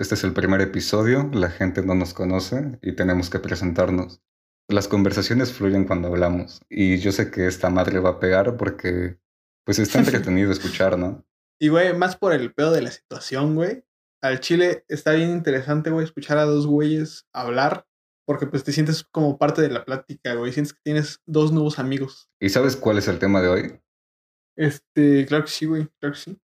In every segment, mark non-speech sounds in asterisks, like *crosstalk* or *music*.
Este es el primer episodio, la gente no nos conoce y tenemos que presentarnos. Las conversaciones fluyen cuando hablamos y yo sé que esta madre va a pegar porque pues está *laughs* entretenido escuchar, ¿no? Y güey, más por el pedo de la situación, güey. Al chile está bien interesante, güey, escuchar a dos güeyes hablar porque pues te sientes como parte de la plática, güey. Sientes que tienes dos nuevos amigos. ¿Y sabes cuál es el tema de hoy? Este, claro que sí, güey, claro que sí.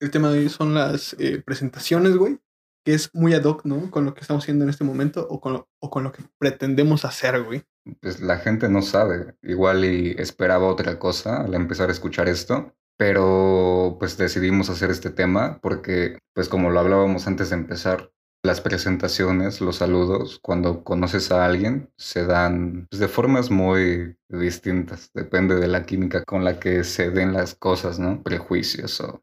El tema de hoy son las eh, presentaciones, güey, que es muy ad hoc, ¿no? Con lo que estamos haciendo en este momento o con lo, o con lo que pretendemos hacer, güey. Pues la gente no sabe, igual y esperaba otra cosa al empezar a escuchar esto, pero pues decidimos hacer este tema porque, pues como lo hablábamos antes de empezar, las presentaciones, los saludos, cuando conoces a alguien, se dan pues, de formas muy distintas. Depende de la química con la que se den las cosas, ¿no? Prejuicios o,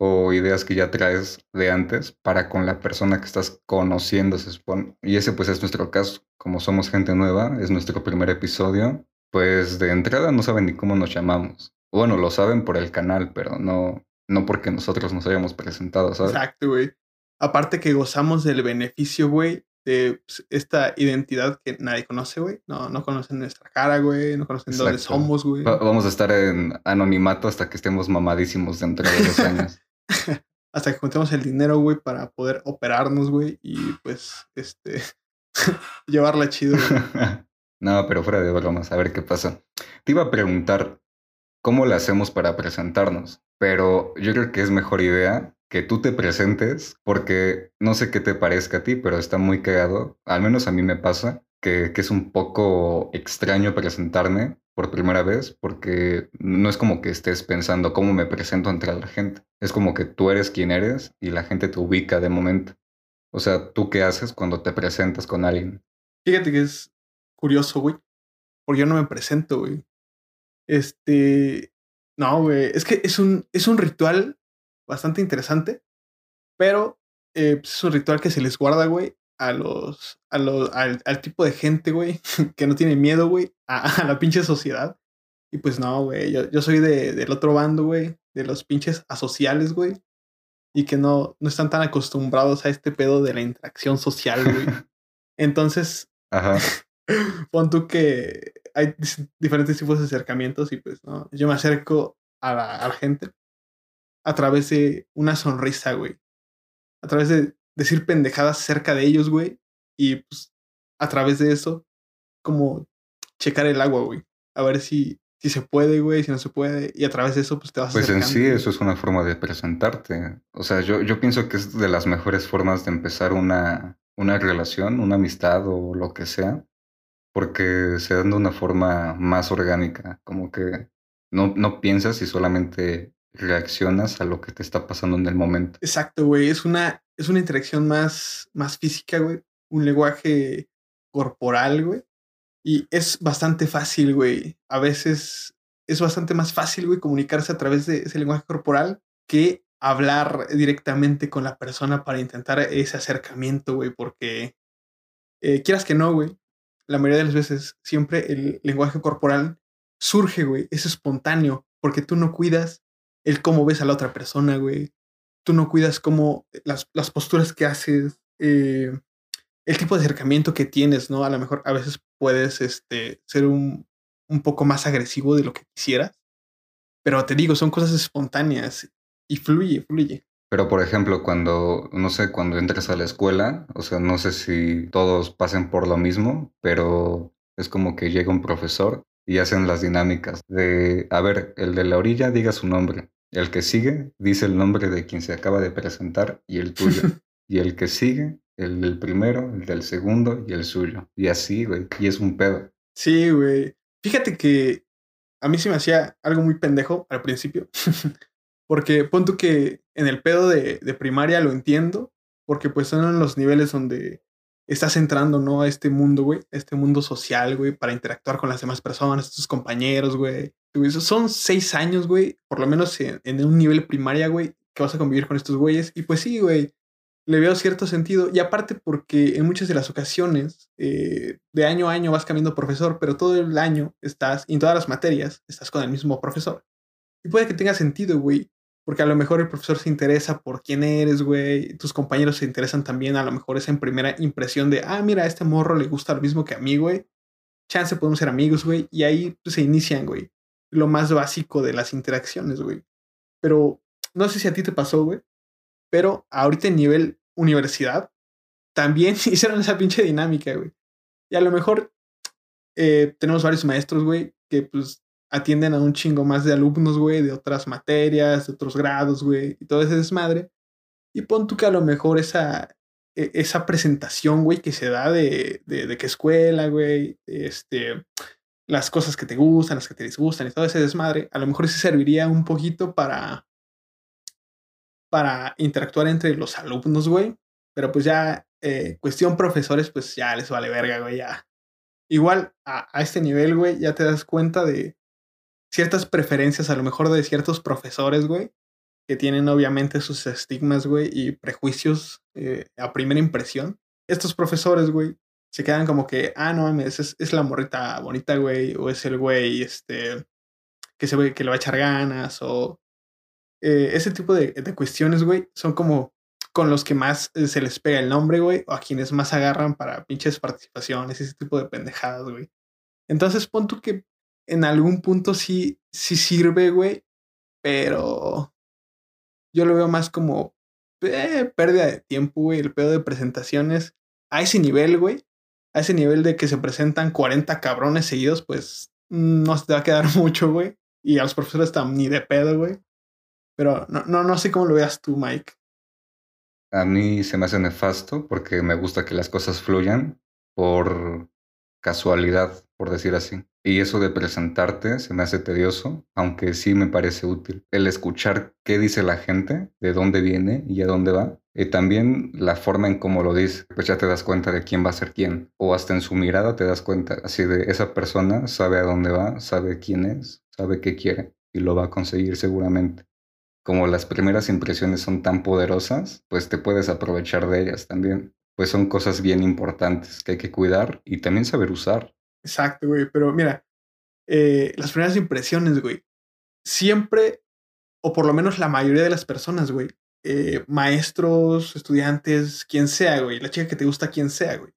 o ideas que ya traes de antes para con la persona que estás conociendo, se supone. Y ese pues es nuestro caso. Como somos gente nueva, es nuestro primer episodio, pues de entrada no saben ni cómo nos llamamos. Bueno, lo saben por el canal, pero no, no porque nosotros nos hayamos presentado, ¿sabes? Exacto, güey. Aparte que gozamos del beneficio, güey, de pues, esta identidad que nadie conoce, güey. No, no conocen nuestra cara, güey. No conocen dónde somos, güey. vamos a estar en anonimato hasta que estemos mamadísimos dentro de dos años. *laughs* hasta que juntemos el dinero, güey, para poder operarnos, güey. Y pues, este, *laughs* llevarla chido, *laughs* no, pero fuera de bromas, a ver qué pasa. Te iba a preguntar cómo le hacemos para presentarnos, pero yo creo que es mejor idea que tú te presentes, porque no sé qué te parezca a ti, pero está muy cagado, al menos a mí me pasa, que, que, es un poco extraño presentarme por primera vez, porque no es como que estés pensando cómo me presento ante la gente, es como que tú eres quien eres y la gente te ubica de momento. O sea, ¿tú qué haces cuando te presentas con alguien? Fíjate que es curioso, güey, porque yo no me presento, güey. Este, no, güey, es que es un, es un ritual bastante interesante, pero eh, pues, es un ritual que se les guarda, güey, a los, a los, al, tipo de gente, güey, *laughs* que no tiene miedo, güey, a, la pinche sociedad. Y pues no, güey, yo, yo soy de, del otro bando, güey, de los pinches asociales, güey, y que no, no están tan acostumbrados a este pedo de la interacción social, güey. *laughs* Entonces, Ajá. *laughs* pon tú que hay diferentes tipos de acercamientos y pues no, yo me acerco a la, a la gente a través de una sonrisa, güey. A través de decir pendejadas cerca de ellos, güey. Y pues a través de eso, como checar el agua, güey. A ver si, si se puede, güey, si no se puede. Y a través de eso, pues te vas Pues en sí, eso es una forma de presentarte. O sea, yo, yo pienso que es de las mejores formas de empezar una, una relación, una amistad o lo que sea. Porque se dan de una forma más orgánica. Como que no, no piensas y solamente reaccionas a lo que te está pasando en el momento. Exacto, güey. Es una, es una interacción más, más física, güey. Un lenguaje corporal, güey. Y es bastante fácil, güey. A veces es bastante más fácil, güey, comunicarse a través de ese lenguaje corporal que hablar directamente con la persona para intentar ese acercamiento, güey, porque eh, quieras que no, güey, la mayoría de las veces siempre el lenguaje corporal surge, güey, es espontáneo, porque tú no cuidas el cómo ves a la otra persona, güey. Tú no cuidas cómo eh, las, las posturas que haces, eh, el tipo de acercamiento que tienes, ¿no? A lo mejor a veces puedes este, ser un, un poco más agresivo de lo que quisieras, pero te digo, son cosas espontáneas y fluye, fluye. Pero por ejemplo, cuando, no sé, cuando entras a la escuela, o sea, no sé si todos pasen por lo mismo, pero es como que llega un profesor y hacen las dinámicas de, a ver, el de la orilla diga su nombre, el que sigue dice el nombre de quien se acaba de presentar y el tuyo. *laughs* y el que sigue, el del primero, el del segundo y el suyo. Y así, güey. Y es un pedo. Sí, güey. Fíjate que a mí se me hacía algo muy pendejo al principio. *laughs* porque punto que en el pedo de, de primaria lo entiendo. Porque pues son los niveles donde estás entrando, ¿no? A este mundo, güey, este mundo social, güey, para interactuar con las demás personas, tus compañeros, güey. Son seis años, güey, por lo menos en, un nivel primaria, güey, que vas a convivir con estos güeyes. Y pues sí, güey, le veo cierto sentido. Y aparte porque en muchas de las ocasiones, eh, de año a año vas cambiando profesor, pero todo el año estás, en todas las materias, estás con el mismo profesor. Y puede que tenga sentido, güey, porque a lo mejor el profesor se interesa por quién eres, güey, tus compañeros se interesan también, a lo mejor es en primera impresión de, ah, mira, a este morro le gusta lo mismo que a mí, güey, chance podemos ser amigos, güey, y ahí pues, se inician, güey, lo más básico de las interacciones, güey. Pero no sé si a ti te pasó, güey, pero ahorita en nivel universidad también *laughs* hicieron esa pinche dinámica, güey. Y a lo mejor eh, tenemos varios maestros, güey, que pues atienden a un chingo más de alumnos, güey, de otras materias, de otros grados, güey, y todo ese desmadre. Y pon tú que a lo mejor esa, e, esa presentación, güey, que se da de, de, qué escuela, güey, este, las cosas que te gustan, las que te disgustan y todo ese desmadre, a lo mejor sí serviría un poquito para, para interactuar entre los alumnos, güey. Pero pues ya, eh, cuestión profesores, pues ya les vale verga, güey, ya. Igual a, a este nivel, güey, ya te das cuenta de ciertas preferencias, a lo mejor de ciertos profesores, güey, que tienen obviamente sus estigmas, güey, y prejuicios eh, a primera impresión. Estos profesores, güey, se quedan como que, ah, no mames, es, la morrita bonita, güey, o es el güey, este, que se ve que le va a echar ganas, o eh, ese tipo de, de cuestiones, güey, son como con los que más eh, se les pega el nombre, güey, o a quienes más agarran para pinches participaciones, ese tipo de pendejadas, güey. Entonces, pon tú que en algún punto sí, sí sirve, güey, pero yo lo veo más como eh, pérdida de tiempo, güey, el pedo de presentaciones. A ese nivel, güey, a ese nivel de que se presentan 40 cabrones seguidos, pues no se te va a quedar *laughs* mucho, güey. Y a los profesores están ni de pedo, güey. Pero no, no, no sé cómo lo veas tú, Mike. A mí se me hace nefasto porque me gusta que las cosas fluyan por casualidad, por decir así. Y eso de presentarte se me hace tedioso, aunque sí me parece útil. El escuchar qué dice la gente, de dónde viene y a dónde va. Y también la forma en cómo lo dice, pues ya te das cuenta de quién va a ser quién. O hasta en su mirada te das cuenta, así de esa persona sabe a dónde va, sabe quién es, sabe qué quiere y lo va a conseguir seguramente. Como las primeras impresiones son tan poderosas, pues te puedes aprovechar de ellas también pues son cosas bien importantes que hay que cuidar y también saber usar. Exacto, güey. Pero mira, eh, las primeras impresiones, güey, siempre, o por lo menos la mayoría de las personas, güey, eh, maestros, estudiantes, quien sea, güey, la chica que te gusta, quien sea, güey,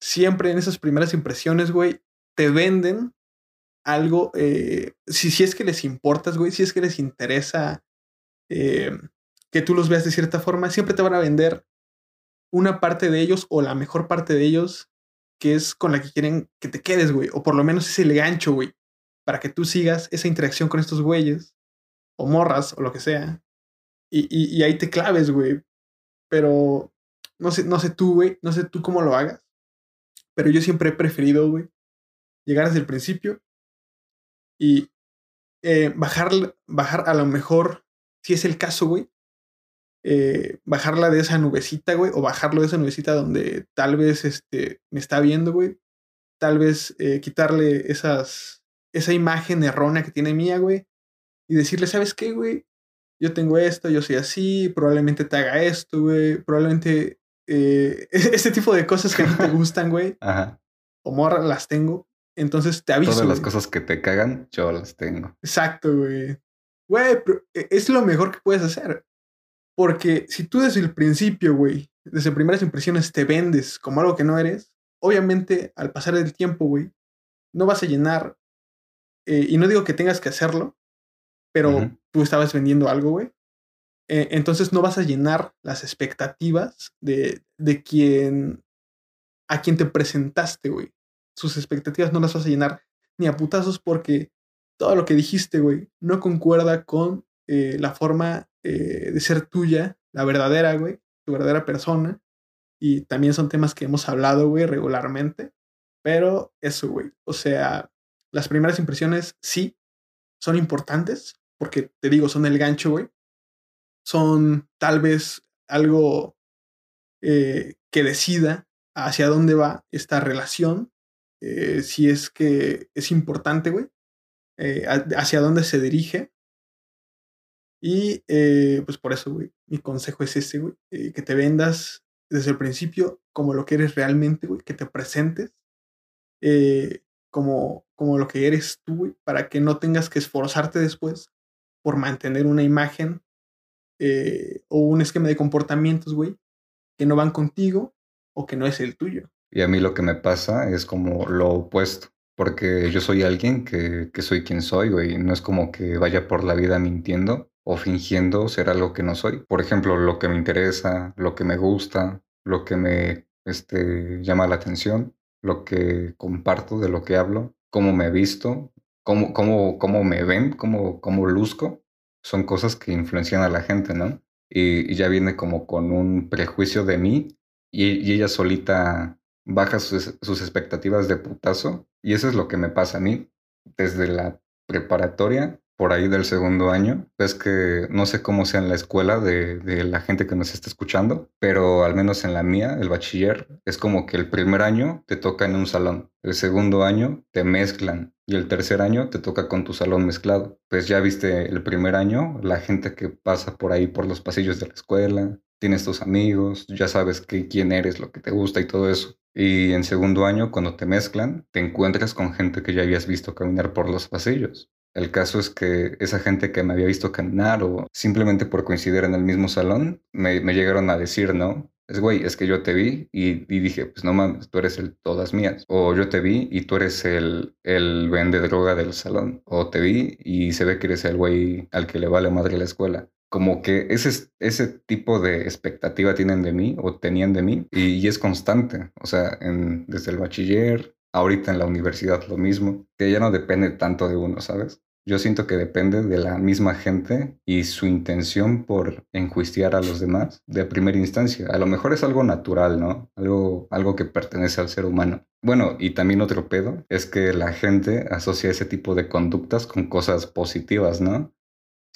siempre en esas primeras impresiones, güey, te venden algo, eh, si, si es que les importas, güey, si es que les interesa que tú los veas de cierta forma, siempre te van a vender una parte de ellos o la mejor parte de ellos que es con la que quieren que te quedes, güey. O por lo menos es el gancho, güey. Para que tú sigas esa interacción con estos güeyes. O morras, o lo que sea. Y, y, ahí te claves, güey. Pero no sé, no sé tú, güey. No sé tú cómo lo hagas. Pero yo siempre he preferido, güey, llegar desde el principio y eh, bajar, bajar a lo mejor, si es el caso, güey, eh, bajarla de esa nubecita, güey, o bajarlo de esa nubecita donde tal vez este, me está viendo, güey. Tal vez eh, quitarle esas, esa imagen errónea que tiene mía, güey. Y decirle, ¿sabes qué, güey? Yo tengo esto, yo soy así, probablemente te haga esto, güey. Probablemente eh, *laughs* este tipo de cosas que no te *laughs* gustan, güey. Ajá. O morra, las tengo. Entonces te aviso. Todas las cosas que te cagan, yo las tengo. Exacto, güey. Güey, es lo mejor que puedes hacer. Porque si tú desde el principio, güey, desde primeras impresiones te vendes como algo que no eres, obviamente al pasar el tiempo, güey, no vas a llenar, eh, y no digo que tengas que hacerlo, pero tú estabas vendiendo algo, güey. Eh, entonces no vas a llenar las expectativas de, de quien, a quien te presentaste, güey. Sus expectativas no las vas a llenar ni a putazos porque todo lo que dijiste, güey, no concuerda con eh, la forma eh, de ser tuya, la verdadera, güey, tu verdadera persona. Y también son temas que hemos hablado, güey, regularmente. Pero eso, güey. O sea, las primeras impresiones sí son importantes, porque te digo, son el gancho, güey. Son tal vez algo eh, que decida hacia dónde va esta relación, si es que es importante, güey, hacia dónde se dirige. Y eh, pues por eso, güey, mi consejo es ese, güey, eh, que te vendas desde el principio como lo que eres realmente, güey, que te presentes eh, como, como lo que eres tú, para que no tengas que esforzarte después por mantener una imagen o un esquema de comportamientos, güey, que no van contigo o que no es el tuyo. Y a mí lo que me pasa es como lo opuesto, porque yo soy alguien que, que soy quien soy, güey, no es como que vaya por la vida mintiendo o fingiendo ser algo que no soy. Por ejemplo, lo que me interesa, lo que me gusta, lo que me este, llama la atención, lo que comparto, de lo que hablo, cómo me visto, cómo, cómo, cómo me ven, cómo, cómo luzco, son cosas que influencian a la gente, ¿no? Y, ya viene como con un prejuicio de mí y, ella solita baja sus, sus, expectativas de putazo. Y eso es lo que me pasa a mí desde la preparatoria por ahí del segundo año. Es que no sé cómo sea en la escuela de, la gente que nos está escuchando, pero al menos en la mía, el bachiller, es como que el primer año te toca en un salón, el segundo año te mezclan y el tercer año te toca con tu salón mezclado. Pues ya viste el primer año, la gente que pasa por ahí por los pasillos de la escuela, tienes tus amigos, ya sabes que, quién eres, lo que te gusta y todo eso. Y en segundo año, cuando te mezclan, te encuentras con gente que ya habías visto caminar por los pasillos. El caso es que esa gente que me había visto caminar o simplemente por coincidir en el mismo salón, me, llegaron a decir, ¿no? Es güey, es que yo te vi y, dije, pues no mames, tú eres el todas mías. O yo te vi y tú eres el, el vende droga del salón. O te vi y se ve que eres el güey al que le vale madre la escuela. Como que ese, ese tipo de expectativa tienen de mí o tenían de mí y, es constante. O sea, desde el bachiller, ahorita en la universidad lo mismo, que ya no depende tanto de uno, ¿sabes? Yo siento que depende de la misma gente y su intención por enjuiciar a los demás de primera instancia. A lo mejor es algo natural, ¿no? Algo, algo que pertenece al ser humano. Bueno, y también otro pedo es que la gente asocia ese tipo de conductas con cosas positivas, ¿no?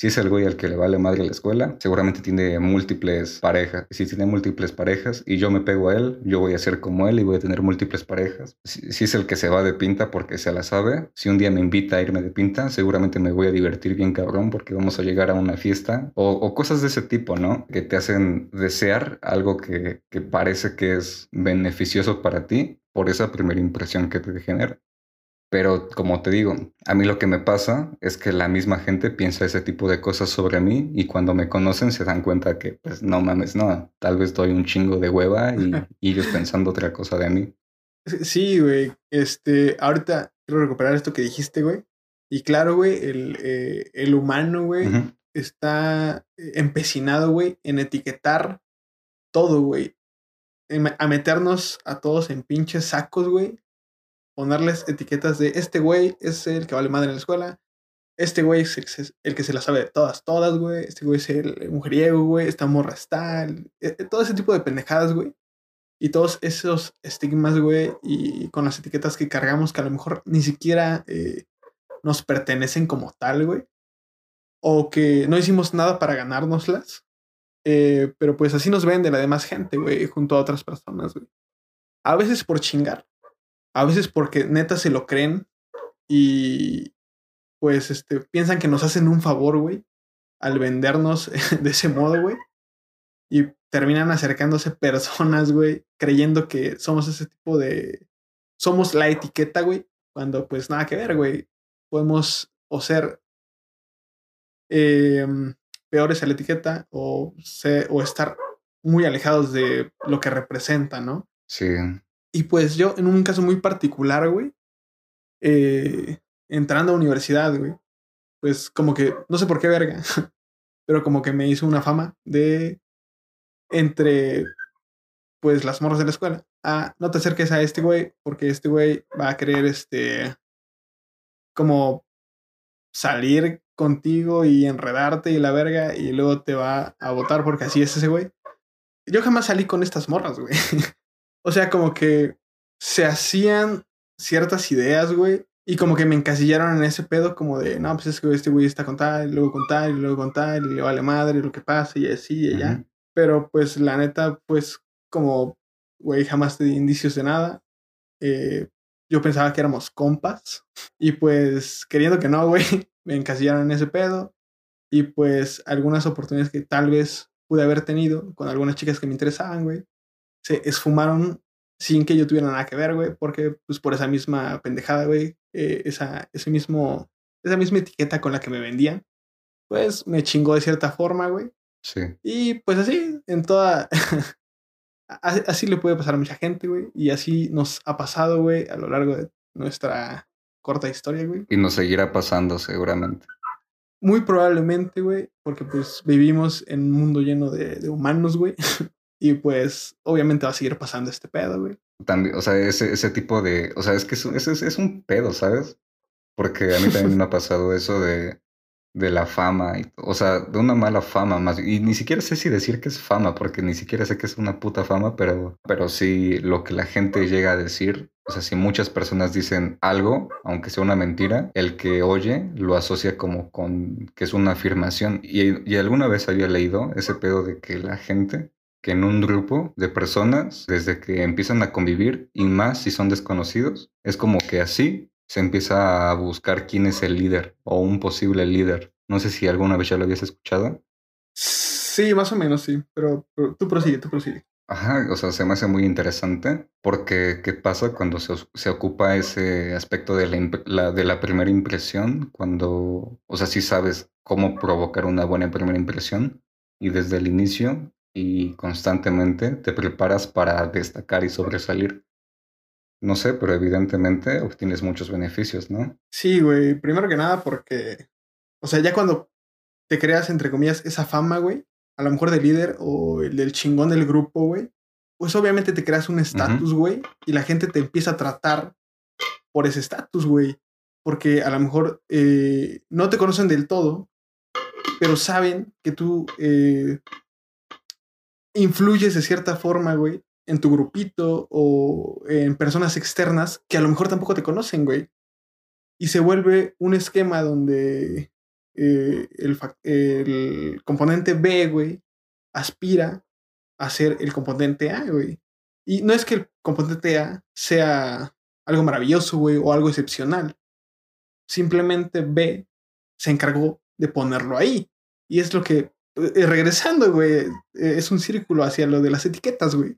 Si es el güey al que le vale madre la escuela, seguramente tiene múltiples parejas. Si tiene múltiples parejas y yo me pego a él, yo voy a ser como él y voy a tener múltiples parejas. Si, es el que se va de pinta porque se la sabe, si un día me invita a irme de pinta, seguramente me voy a divertir bien cabrón porque vamos a llegar a una fiesta o, cosas de ese tipo, ¿no? Que te hacen desear algo que, que parece que es beneficioso para ti por esa primera impresión que te genera. Pero como te digo, a mí lo que me pasa es que la misma gente piensa ese tipo de cosas sobre mí y cuando me conocen se dan cuenta que, pues, no mames, no, tal vez doy un chingo de hueva y, *laughs* ellos pensando otra cosa de mí. Sí, güey. Este, ahorita quiero recuperar esto que dijiste, güey. Y claro, güey, el, eh, el humano, güey, está empecinado, güey, en etiquetar todo, güey. A meternos a todos en pinches sacos, güey ponerles etiquetas de este güey es el que vale madre en la escuela, este güey es el, que se la sabe de todas, todas, güey, este güey es el mujeriego, güey, esta morra está, e, e, todo ese tipo de pendejadas, güey. Y todos esos estigmas, güey, y con las etiquetas que cargamos que a lo mejor ni siquiera eh, nos pertenecen como tal, güey. O que no hicimos nada para ganárnoslas. Eh, pero pues así nos ven de la demás gente, güey, junto a otras personas, güey. A veces por chingar, a veces porque neta se lo creen y pues este, piensan que nos hacen un favor, güey, al vendernos *laughs* de ese modo, güey. Y terminan acercándose *laughs* personas, güey, creyendo que somos ese tipo de... Somos la etiqueta, güey, cuando pues nada que ver, güey. Podemos o ser em, peores a la etiqueta o, o estar muy alejados de lo que representa, ¿no? Sí. Y pues yo, en un caso muy particular, güey, eh, entrando a universidad, güey, pues como que, no sé por qué verga, *laughs* pero como que me hizo una fama de entre, pues, las morras de la escuela. Ah, no te acerques a este güey, porque este güey va a querer, este, como salir contigo y enredarte y la verga, y luego te va a votar porque así es ese güey. Yo jamás salí con estas morras, güey. *laughs* O sea, como que se hacían ciertas ideas, güey. Y como que me encasillaron en ese pedo, como de, no, pues es que este güey está con tal, y luego con tal, y luego con tal, y le vale madre lo que pasa, y así, y allá. Pero pues la neta, pues como, güey, jamás te di indicios de nada. Eh, yo pensaba que éramos compas. *laughs* Y pues, queriendo que no, güey, *laughs* me encasillaron en ese pedo. Y pues algunas oportunidades que tal vez pude haber tenido con algunas chicas que me interesaban, güey, se esfumaron sin que yo tuviera nada que ver, güey, porque pues por esa misma pendejada, güey, eh, esa, ese mismo, esa misma etiqueta con la que me vendían, pues me chingó de cierta forma, güey. Sí. Y pues así, en toda... *laughs* así le puede pasar a mucha gente, güey. Y así nos ha pasado, güey, a lo largo de nuestra corta historia, güey. Y nos seguirá pasando seguramente. Muy probablemente, güey, porque pues vivimos en un mundo lleno de, de humanos, güey. *laughs* y pues obviamente va a seguir pasando este pedo, güey. También, o sea, ese, ese tipo de, o sea, es que es, es, es un pedo, ¿sabes? Porque a mí también me ha pasado eso de, de la fama, y, o sea, de una mala fama más. Y ni siquiera sé si decir que es fama, porque ni siquiera sé que es una puta fama, pero, pero sí lo que la gente llega a decir. O sea, si muchas personas dicen algo, aunque sea una mentira, el que oye lo asocia como con que es una afirmación. Y, y alguna vez había leído ese pedo de que la gente que en un grupo de personas, desde que empiezan a convivir, y más si son desconocidos, es como que así se empieza a buscar quién es el líder o un posible líder. No sé si alguna vez ya lo habías escuchado. Sí, más o menos, sí, pero, tú prosigue, tú prosigue. Ajá, o sea, se me hace muy interesante porque ¿qué pasa cuando se, se ocupa ese aspecto de la, de la primera impresión? Cuando, o sea, sí sabes cómo provocar una buena primera impresión y desde el inicio y constantemente te preparas para destacar y sobresalir. No sé, pero evidentemente obtienes muchos beneficios, ¿no? Sí, güey. Primero que nada porque, o sea, ya cuando te creas, entre comillas, esa fama, güey, a lo mejor del líder o el del chingón del grupo, güey, pues obviamente te creas un estatus, güey, y la gente te empieza a tratar por ese estatus, güey. Porque a lo mejor eh, no te conocen del todo, pero saben que tú eh, influyes de cierta forma, güey, en tu grupito o en personas externas que a lo mejor tampoco te conocen, güey. Y se vuelve un esquema donde eh, el, el, componente B, güey, aspira a ser el componente A, güey. Y no es que el componente A sea algo maravilloso, güey, o algo excepcional. Simplemente B se encargó de ponerlo ahí. Y es lo que, eh, regresando, güey, eh, es un círculo hacia lo de las etiquetas, güey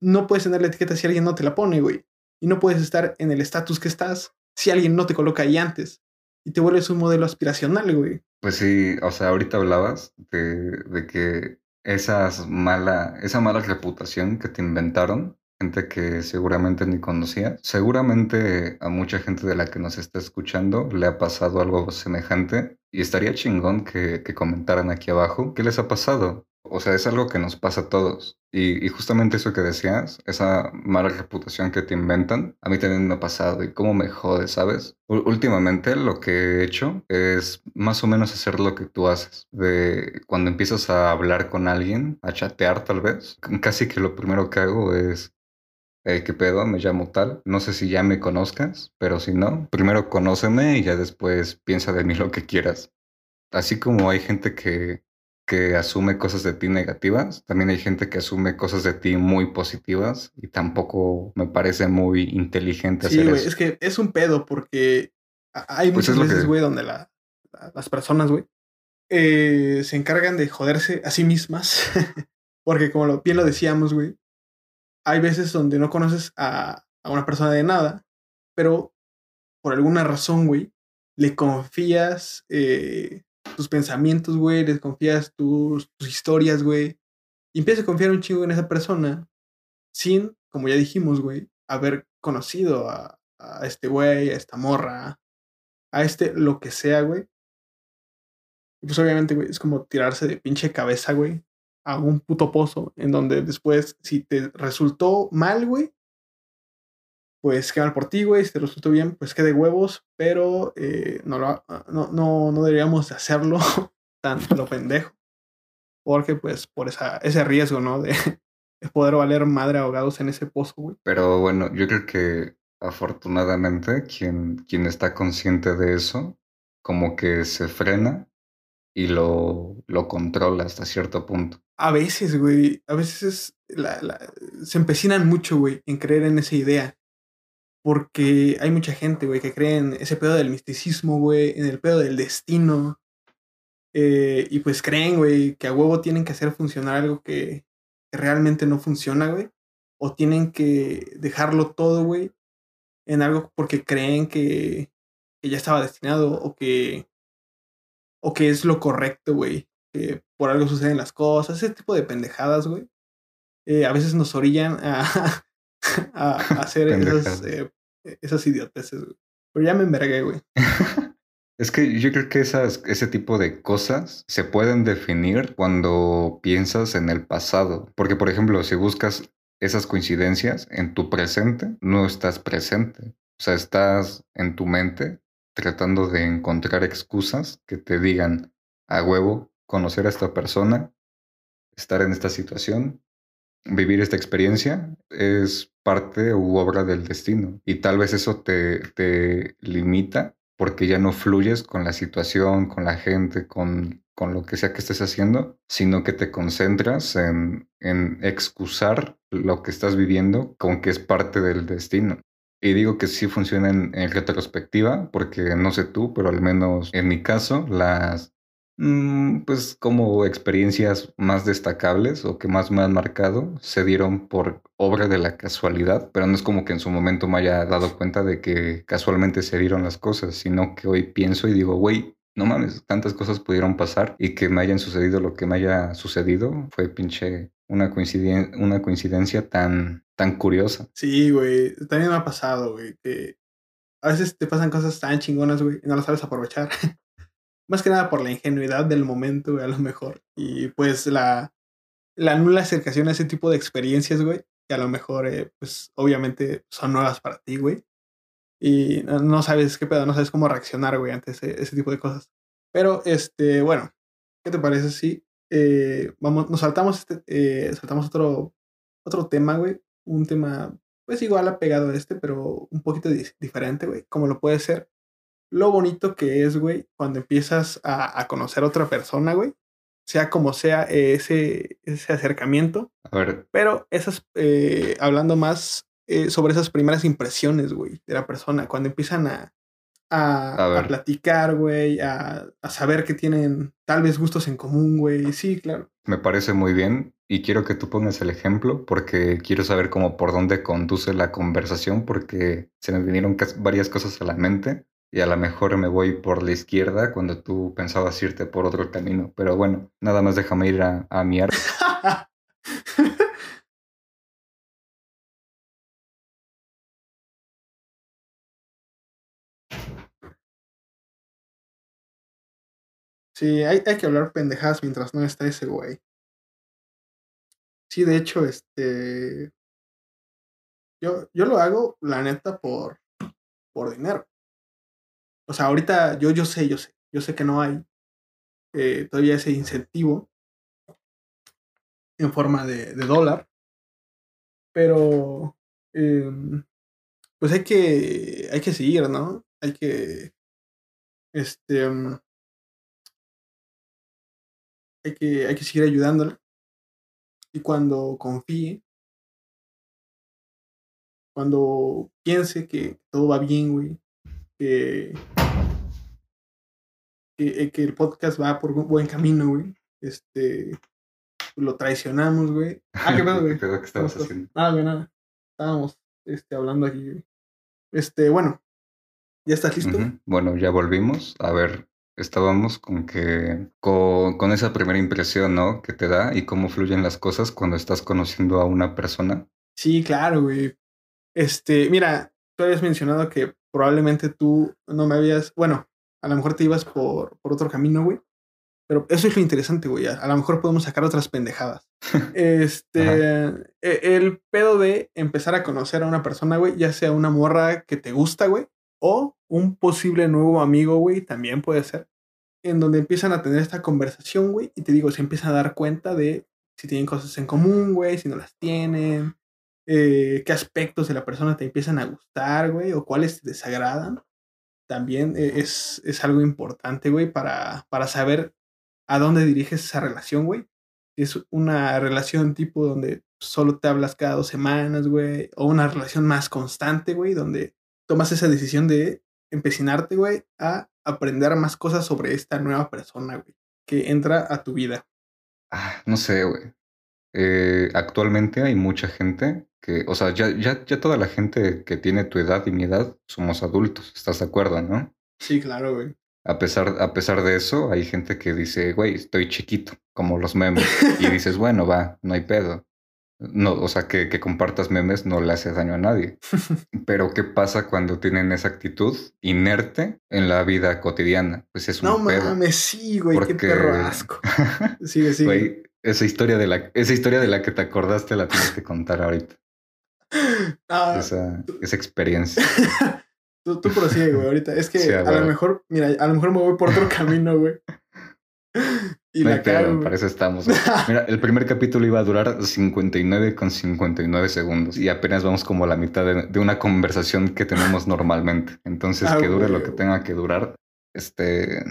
no puedes tener la etiqueta si alguien no te la pone, güey. Y no puedes estar en el estatus que estás si alguien no te coloca ahí antes. Y te vuelves un modelo aspiracional, güey. Pues sí, o sea, ahorita hablabas de, de que esas mala, esa mala reputación que te inventaron, gente que seguramente ni conocía, seguramente a mucha gente de la que nos está escuchando le ha pasado algo semejante y estaría chingón que, que comentaran aquí abajo qué les ha pasado. O sea, es algo que nos pasa a todos. Y, justamente eso que decías, esa mala reputación que te inventan, a mí también me ha pasado y cómo me jode, ¿sabes? últimamente lo que he hecho es más o menos hacer lo que tú haces. De cuando empiezas a hablar con alguien, a chatear tal vez, casi que lo primero que hago es eh, ¿qué pedo? Me llamo tal. No sé si ya me conozcas, pero si no, primero conóceme y ya después piensa de mí lo que quieras. Así como hay gente que que asume cosas de ti negativas, también hay gente que asume cosas de ti muy positivas y tampoco me parece muy inteligente sí, güey, Es que es un pedo porque hay pues muchas veces, güey, donde las personas, güey, eh, se encargan de joderse a sí mismas. *laughs* porque como lo, bien lo decíamos, güey, hay veces donde no conoces a, a una persona de nada, pero por alguna razón, güey, le confías eh, tus pensamientos, güey, les confías tus, tus historias, güey. Y empiezas a confiar un chingo en esa persona sin, como ya dijimos, güey, haber conocido a, a este güey, a esta morra, a este lo que sea, güey. Y pues obviamente, güey, es como tirarse de pinche cabeza, güey, a un puto pozo en donde después, si te resultó mal, güey, pues qué mal por ti, güey. Si te resultó bien, pues qué de huevos, pero eh, no, lo, no, no, no deberíamos de hacerlo *laughs* tan lo pendejo. Porque, pues, por esa, ese riesgo, ¿no? De, poder valer madre ahogados en ese pozo, güey. Pero bueno, yo creo que afortunadamente quien, quien está consciente de eso, como que se frena y lo, lo controla hasta cierto punto. A veces, güey, a veces la, la, se empecinan mucho, güey, en creer en esa idea. Porque hay mucha gente, güey, que cree en ese pedo del misticismo, güey, en el pedo del destino. Eh, y pues creen, güey, que a huevo tienen que hacer funcionar algo que, realmente no funciona, güey. O tienen que dejarlo todo, güey, en algo porque creen que, que ya estaba destinado o que, o que es lo correcto, güey, que por algo suceden las cosas, ese tipo de pendejadas, güey. Eh, a veces nos orillan a, *laughs* a, hacer esas, eh, esas idioteces, güey. Pero ya me envergué, güey. *laughs* Es que yo creo que esas, ese tipo de cosas se pueden definir cuando piensas en el pasado. Porque, por ejemplo, si buscas esas coincidencias en tu presente, no estás presente. O sea, estás en tu mente tratando de encontrar excusas que te digan a huevo conocer a esta persona, estar en esta situación, vivir esta experiencia es parte u obra del destino. Y tal vez eso te, te limita porque ya no fluyes con la situación, con la gente, con, con lo que sea que estés haciendo, sino que te concentras en, en excusar lo que estás viviendo con que es parte del destino. Y digo que sí funciona en, retrospectiva, porque no sé tú, pero al menos en mi caso, las Mm, pues como experiencias más destacables o que más me han marcado se dieron por obra de la casualidad, pero no es como que en su momento me haya dado cuenta de que casualmente se dieron las cosas, sino que hoy pienso y digo, güey, no mames, tantas cosas pudieron pasar y que me hayan sucedido lo que me haya sucedido fue pinche una, coincidencia, una coincidencia tan, tan curiosa. Sí, güey, también me ha pasado, güey, que a veces te pasan cosas tan chingonas, güey, y no las sabes aprovechar. *laughs* Más que nada por la ingenuidad del momento, güey, a lo mejor. Y pues la, la nula acercación a ese tipo de experiencias, güey, que a lo mejor, eh, pues obviamente son nuevas para ti, güey. Y no, sabes qué pedo, no sabes cómo reaccionar, güey, ante ese, ese, tipo de cosas. Pero, este, bueno, ¿qué te parece si eh, vamos, nos saltamos, este, eh, saltamos otro, otro tema, güey? Un tema, pues igual apegado a este, pero un poquito diferente, güey, como lo puede ser lo bonito que es, güey, cuando empiezas a, conocer a otra persona, güey. Sea como sea ese, ese acercamiento. A ver. Pero esas, eh, hablando más eh, sobre esas primeras impresiones, güey, de la persona, cuando empiezan a, a, a, platicar, güey, a, a, saber que tienen tal vez gustos en común, güey. Sí, claro. Me parece muy bien y quiero que tú pongas el ejemplo porque quiero saber cómo por dónde conduce la conversación porque se me vinieron varias cosas a la mente y a lo mejor me voy por la izquierda cuando tú pensabas irte por otro camino. Pero bueno, nada más déjame ir a, a mi árbol. *laughs* Sí, hay, hay, que hablar pendejadas mientras no está ese güey. Sí, de hecho, este. Yo, yo lo hago, la neta, por, por dinero. O sea, ahorita yo, yo sé, yo sé, yo sé que no hay eh, todavía ese incentivo en forma de, de dólar, pero eh, pues hay que, hay que seguir, ¿no? Hay que, este, um, hay que, hay que seguir ayudándole. Y cuando confíe, cuando piense que todo va bien, güey, que, que, que, el podcast va por un buen camino, güey. Este, lo traicionamos, güey. Ah, qué pedo, *laughs* güey. ¿Qué estabas haciendo? Nada, güey, nada. Estábamos este, hablando aquí, güey. Este, bueno, ¿ya estás listo? Uh -huh. Bueno, ya volvimos. A ver, estábamos con que con, con, esa primera impresión, ¿no? Que te da y cómo fluyen las cosas cuando estás conociendo a una persona. Sí, claro, güey. Este, mira, tú habías mencionado que probablemente tú no me habías, bueno, a lo mejor te ibas por, por otro camino, güey. Pero eso es lo interesante, güey. A, a, lo mejor podemos sacar otras pendejadas. *laughs* este, e, el pedo de empezar a conocer a una persona, güey, ya sea una morra que te gusta, güey, o un posible nuevo amigo, güey, también puede ser. En donde empiezan a tener esta conversación, güey, y te digo, se empiezan a dar cuenta de si tienen cosas en común, güey, si no las tienen, eh, qué aspectos de la persona te empiezan a gustar, güey, o cuáles te desagradan. También eh, es, es algo importante, güey, para, para saber a dónde diriges esa relación, güey. Es una relación tipo donde solo te hablas cada dos semanas, güey, o una relación más constante, güey, donde tomas esa decisión de empecinarte, güey, a aprender más cosas sobre esta nueva persona, güey, que entra a tu vida. Ah, no sé, güey. Eh, actualmente hay mucha gente que, o sea, ya, ya, ya toda la gente que tiene tu edad y mi edad somos adultos, ¿estás de acuerdo, no? Sí, claro, güey. a pesar, a pesar de eso, hay gente que dice, güey, estoy chiquito, como los memes. Y dices, *laughs* bueno, va, no hay pedo. No, o sea, que, que, compartas memes no le hace daño a nadie. *laughs* Pero ¿qué pasa cuando tienen esa actitud inerte en la vida cotidiana? Pues es un No mames, sí, güey, qué perro asco. *laughs* Sigue, sigue. Güey, esa historia, de la, esa historia de la que te acordaste la tienes que contar ahorita. *laughs* Ah, esa, esa experiencia. tú, tú prosigue, güey, ahorita. Es que a lo mejor, mira, a lo mejor me voy por otro camino, güey. Y la hay para eso estamos. Mira, el primer capítulo iba a durar 59 con 59 segundos y apenas vamos como a la mitad de, una conversación que tenemos normalmente. Entonces, ah, que dure lo que tenga que durar. Este,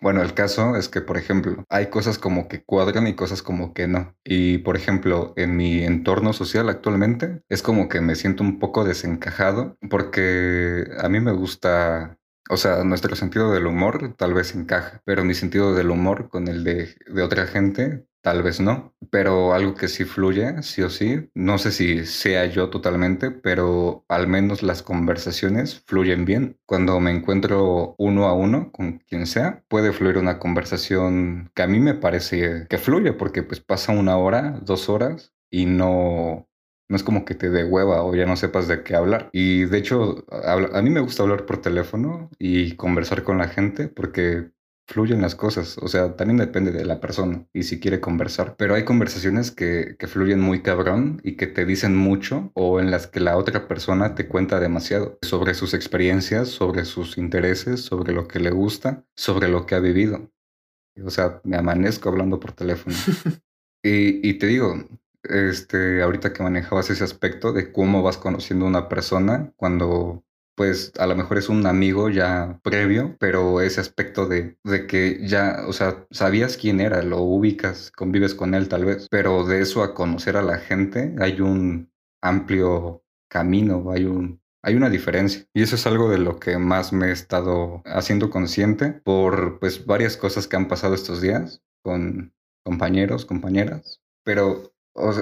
bueno, el caso es que, por ejemplo, hay cosas como que cuadran y cosas como que no. Y, por ejemplo, en mi entorno social actualmente es como que me siento un poco desencajado porque a mí me gusta o sea, nuestro sentido del humor tal vez encaja, pero mi sentido del humor con el de, otra gente tal vez no. Pero algo que sí fluye, sí o sí, no sé si sea yo totalmente, pero al menos las conversaciones fluyen bien. Cuando me encuentro uno a uno con quien sea, puede fluir una conversación que a mí me parece que fluye, porque pues pasa una hora, dos horas y no no es como que te dé hueva o ya no sepas de qué hablar. Y de hecho, a, mí me gusta hablar por teléfono y conversar con la gente porque fluyen las cosas. O sea, también depende de la persona y si quiere conversar. Pero hay conversaciones que, que fluyen muy cabrón y que te dicen mucho o en las que la otra persona te cuenta demasiado sobre sus experiencias, sobre sus intereses, sobre lo que le gusta, sobre lo que ha vivido. O sea, me amanezco hablando por teléfono. *laughs* y, y te digo, este, ahorita que manejabas ese aspecto de cómo vas conociendo a una persona cuando pues a lo mejor es un amigo ya previo, pero ese aspecto de, de, que ya, o sea, sabías quién era, lo ubicas, convives con él tal vez, pero de eso a conocer a la gente hay un amplio camino, hay un... Hay una diferencia. Y eso es algo de lo que más me he estado haciendo consciente por pues varias cosas que han pasado estos días con compañeros, compañeras, pero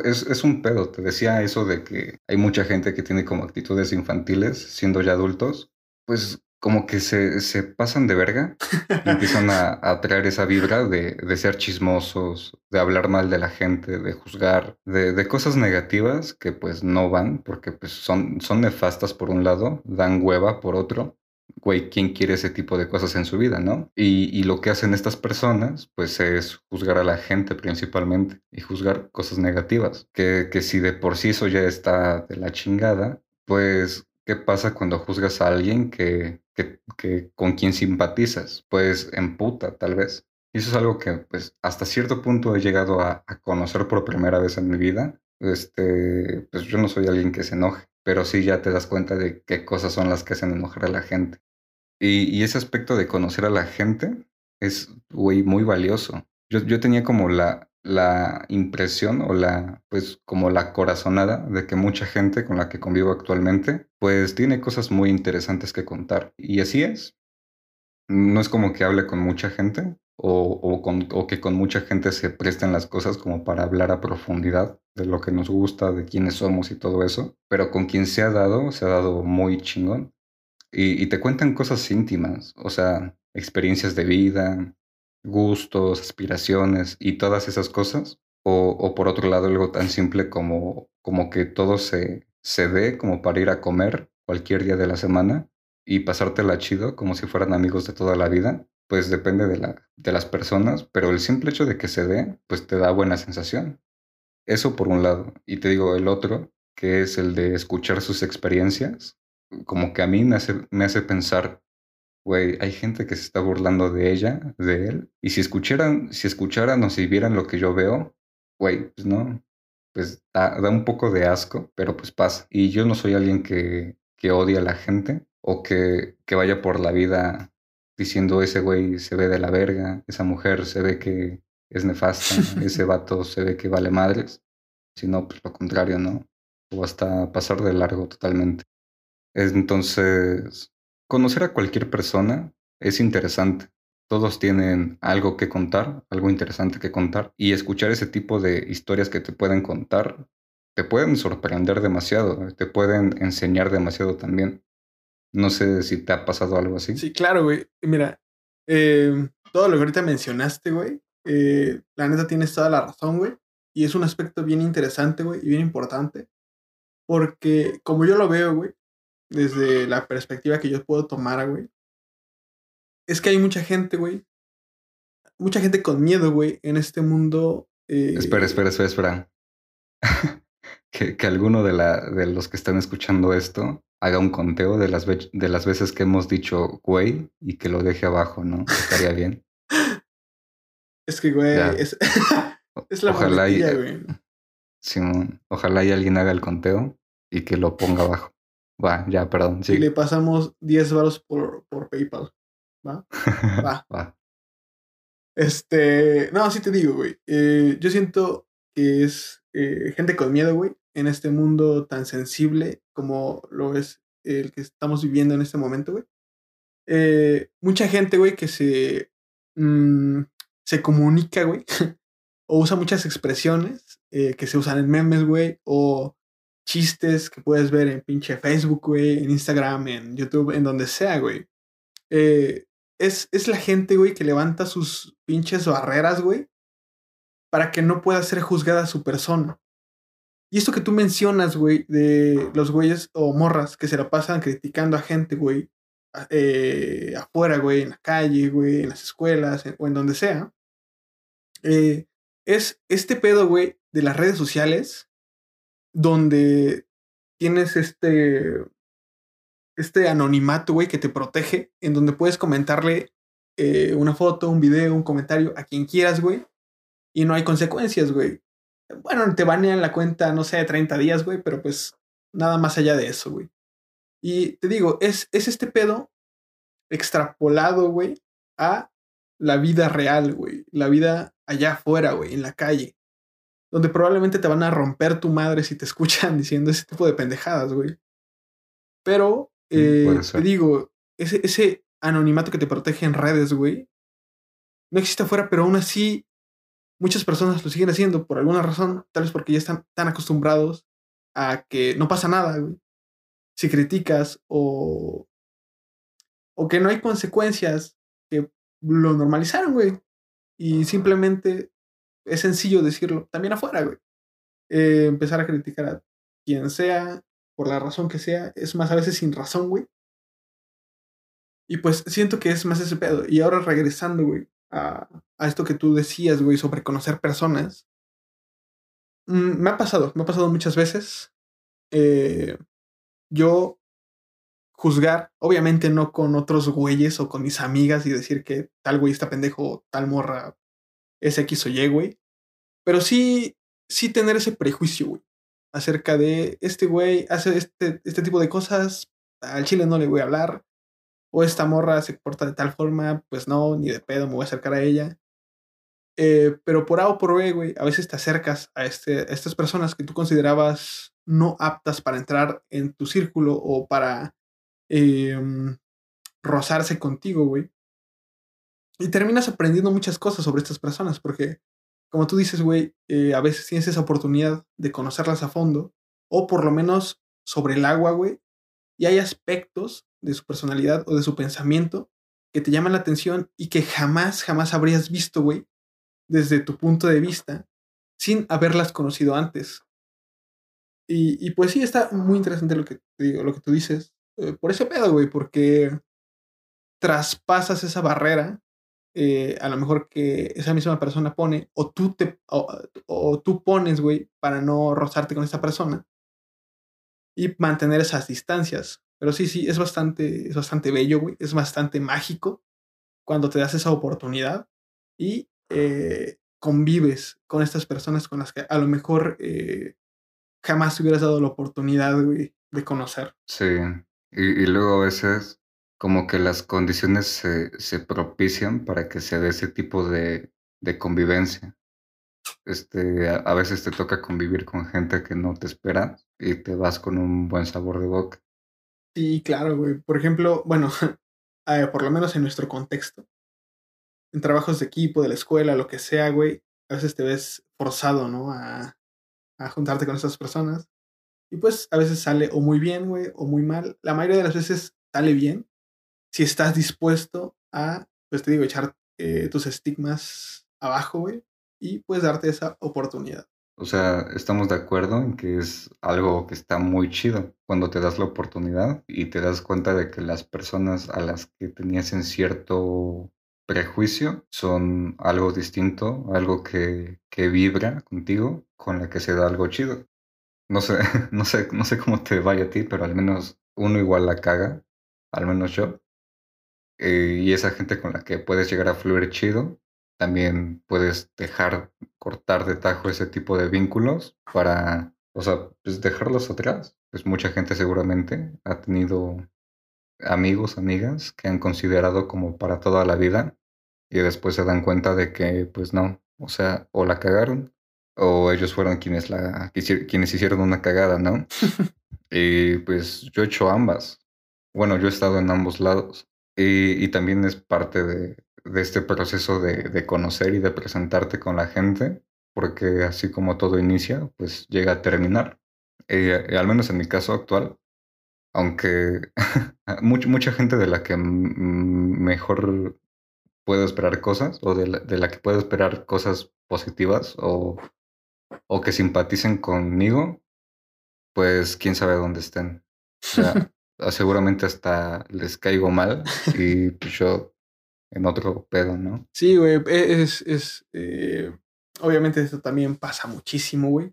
es, un pedo. Te decía eso de que hay mucha gente que tiene como actitudes infantiles siendo ya adultos. Pues como que se, se pasan de verga *laughs* y empiezan a, a, traer esa vibra de, de, ser chismosos, de hablar mal de la gente, de juzgar, de, de, cosas negativas que pues no van porque pues son, son nefastas por un lado, dan hueva por otro güey, ¿quién quiere ese tipo de cosas en su vida, no? Y, lo que hacen estas personas, pues es juzgar a la gente principalmente y juzgar cosas negativas, que, que si de por sí eso ya está de la chingada, pues, ¿qué pasa cuando juzgas a alguien que, que, que con quien simpatizas? Pues emputa, tal vez. Y eso es algo que, pues, hasta cierto punto he llegado a, a conocer por primera vez en mi vida. Este, pues yo no soy alguien que se enoje pero sí ya te das cuenta de qué cosas son las que hacen enojar a la gente. Y, ese aspecto de conocer a la gente es, güey, muy valioso. Yo, yo tenía como la, la impresión o la, pues como la corazonada de que mucha gente con la que convivo actualmente, pues tiene cosas muy interesantes que contar. Y así es. No es como que hable con mucha gente, o, con, o, que con mucha gente se presten las cosas como para hablar a profundidad de lo que nos gusta, de quiénes somos y todo eso. Pero con quien se ha dado, se ha dado muy chingón. Y, te cuentan cosas íntimas, o sea, experiencias de vida, gustos, aspiraciones y todas esas cosas. O, o por otro lado, algo tan simple como, como que todo se, se dé como para ir a comer cualquier día de la semana y pasártela chido como si fueran amigos de toda la vida pues depende de, la, de las personas, pero el simple hecho de que se dé, pues te da buena sensación. Eso por un lado. Y te digo, el otro, que es el de escuchar sus experiencias, como que a mí me hace, me hace pensar, güey, hay gente que se está burlando de ella, de él, y si escucharan, si escucharan o si vieran lo que yo veo, güey, pues no, pues da, da un poco de asco, pero pues pasa. Y yo no soy alguien que, que odia a la gente o que, que vaya por la vida diciendo ese güey se ve de la verga, esa mujer se ve que es nefasta, ese *laughs* vato se ve que vale madres, sino pues lo contrario, ¿no? O hasta pasar de largo totalmente. Entonces, conocer a cualquier persona es interesante. Todos tienen algo que contar, algo interesante que contar, y escuchar ese tipo de historias que te pueden contar, te pueden sorprender demasiado, te pueden enseñar demasiado también. No sé si te ha pasado algo así. Sí, claro, güey. Mira, eh, todo lo que ahorita mencionaste, güey, eh, la neta tienes toda la razón, güey. Y es un aspecto bien interesante, güey, y bien importante. Porque como yo lo veo, güey, desde la perspectiva que yo puedo tomar, güey, es que hay mucha gente, güey, mucha gente con miedo, güey, en este mundo. Eh... Espera, espera, espera, espera. *laughs* que, que, alguno de, la, de los que están escuchando esto haga un conteo de las, de las veces que hemos dicho güey y que lo deje abajo, ¿no? Estaría bien. *laughs* Es que, güey, es, *laughs* es, la ojalá y, güey. Simón, ojalá y alguien haga el conteo y que lo ponga abajo. Va, ya, perdón. Sí. Y le pasamos 10 baros por, por PayPal. ¿Va? Va. *laughs* Va. Este, no, sí te digo, güey. Eh, yo siento que es eh, gente con miedo, güey, en este mundo tan sensible como lo es el que estamos viviendo en este momento, güey. Eh, mucha gente, güey, que se, mm, se comunica, güey, *laughs* o usa muchas expresiones que se usan en memes, güey, o chistes que puedes ver en pinche Facebook, güey, en Instagram, en YouTube, en donde sea, güey. Eh, es, es la gente, güey, que levanta sus pinches barreras, güey, para que no pueda ser juzgada su persona. Y esto que tú mencionas, güey, de los güeyes o morras que se la pasan criticando a gente, güey, eh, afuera, güey, en la calle, güey, en las escuelas o en donde sea, eh, es este pedo, güey, de las redes sociales, donde tienes este este anonimato, güey, que te protege, en donde puedes comentarle eh, una foto, un video, un comentario a quien quieras, güey, y no hay consecuencias, güey. Bueno, te banean la cuenta, no sé, 30 días, güey, pero pues nada más allá de eso, güey. Y te digo, es, es este pedo extrapolado, güey, a la vida real, güey. La vida allá afuera, güey, en la calle. Donde probablemente te van a romper tu madre si te *laughs* escuchan diciendo ese tipo de pendejadas, güey. Pero eh, te digo, ese, ese anonimato que te protege en redes, güey, no existe afuera, pero aún así muchas personas lo siguen haciendo por alguna razón, tal vez porque ya están tan acostumbrados a que no pasa nada, güey. Si criticas o, o que no hay consecuencias, que lo normalizaron, güey. Y simplemente es sencillo decirlo también afuera, güey. Eh, empezar a criticar a quien sea, por la razón que sea, es más a veces sin razón, güey. Y pues siento que es más ese pedo. Y ahora regresando, güey, a, esto que tú decías, güey, sobre conocer personas. Mm, me ha pasado, me ha pasado muchas veces. Eh, yo juzgar, obviamente no con otros güeyes o con mis amigas y decir que tal güey está pendejo, tal morra es X o Y, güey. Pero sí, sí tener ese prejuicio, güey acerca de este güey hace este, este tipo de cosas, al chile no le voy a hablar, o esta morra se porta de tal forma, pues no, ni de pedo me voy a acercar a ella. Eh, pero por A o por B, güey, a veces te acercas a, este, estas personas que tú considerabas no aptas para entrar en tu círculo o para em, rozarse contigo, güey. Y terminas aprendiendo muchas cosas sobre estas personas, porque como tú dices, güey, eh, a veces tienes esa oportunidad de conocerlas a fondo, o por lo menos sobre el agua, güey, y hay aspectos de su personalidad o de su pensamiento que te llaman la atención y que jamás, jamás habrías visto, güey, desde tu punto de vista, sin haberlas conocido antes. Y, pues sí, está muy interesante lo que digo, lo que tú dices. Eh, por ese pedo, güey, porque traspasas esa barrera eh, a lo mejor que esa misma persona pone, o tú, te, o, tú pones, güey, para no rozarte con esa persona y mantener esas distancias. Pero sí, sí, es bastante, es bastante bello, güey, es bastante mágico cuando te das esa oportunidad y eh, convives con estas personas con las que a lo mejor eh, jamás te hubieras dado la oportunidad, güey, de conocer. Sí, y, y luego a veces como que las condiciones se, se propician para que se dé ese tipo de, de convivencia. Este, a, veces te toca convivir con gente que no te espera y te vas con un buen sabor de boca. Sí, claro, güey. Por ejemplo, bueno, *laughs* eh, por lo menos en nuestro contexto, en trabajos de equipo, de la escuela, lo que sea, güey, a veces te ves forzado, ¿no? A, a juntarte con esas personas. Y pues a veces sale o muy bien, güey, o muy mal. La mayoría de las veces sale bien, si estás dispuesto a pues te digo, echar eh, tus estigmas abajo, güey, y pues darte esa oportunidad. O sea, estamos de acuerdo en que es algo que está muy chido cuando te das la oportunidad y te das cuenta de que las personas a las que tenías en cierto prejuicio son algo distinto, algo que, que vibra contigo, con la que se da algo chido. No sé, *laughs* no sé, no sé cómo te vaya a ti, pero al menos uno igual la caga, al menos yo. Eh, y esa gente con la que puedes llegar a fluir chido, también puedes dejar cortar de tajo ese tipo de vínculos para, o sea, pues dejarlos atrás. Pues mucha gente seguramente ha tenido amigos, amigas que han considerado como para toda la vida y después se dan cuenta de que pues no, o sea, o la cagaron o ellos fueron quienes la quienes hicieron una cagada, ¿no? *laughs* y pues yo he hecho ambas. Bueno, yo he estado en ambos lados y, y también es parte de, este proceso de, conocer y de presentarte con la gente, porque así como todo inicia, pues llega a terminar. Eh, al menos en mi caso actual, aunque *laughs* mucha, gente de la que mejor puedo esperar cosas, o de la, de la que puedo esperar cosas positivas, o, o que simpaticen conmigo, pues quién sabe dónde estén. O sea, seguramente hasta les caigo mal y pues yo en otro pedo, ¿no? Sí, güey, e, es, es eh, obviamente esto también pasa muchísimo, güey.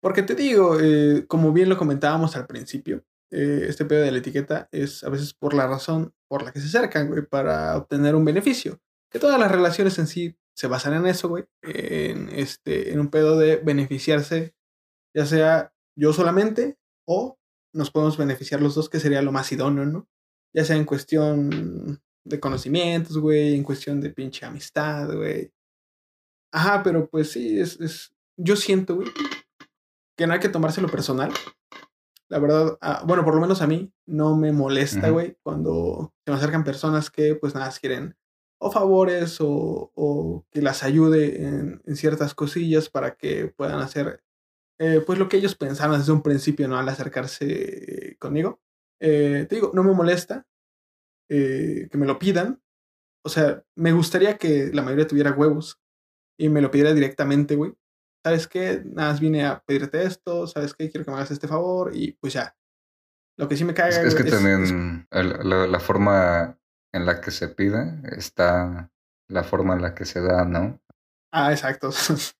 Porque te digo, eh, como bien lo comentábamos al principio, eh, este pedo de la etiqueta es a veces por la razón por la que se acercan, güey, para obtener un beneficio. Que todas las relaciones en sí se basan en eso, güey, en, este, en un pedo de beneficiarse, ya sea yo solamente o nos podemos beneficiar los dos, que sería lo más idóneo, ¿no? Ya sea en cuestión de conocimientos, güey, en cuestión de pinche amistad, güey. Ajá, pero pues sí, es, es, yo siento, güey, que no hay que tomárselo personal. La verdad, ah, bueno, por lo menos a mí no me molesta, güey, cuando se me acercan personas que pues nada, quieren o favores o, o que las ayude en, en, ciertas cosillas para que puedan hacer eh, pues lo que ellos pensaban desde un principio, ¿no? Al acercarse conmigo. Eh, te digo, no me molesta, eh, que me lo pidan. O sea, me gustaría que la mayoría tuviera huevos y me lo pidiera directamente, güey. ¿Sabes qué? Nada más vine a pedirte esto, ¿sabes qué? Quiero que me hagas este favor y pues ya. Lo que sí me cae Es, que también la, la, forma en la que se pide está la forma en la que se da, ¿no? Ah, exacto. *laughs*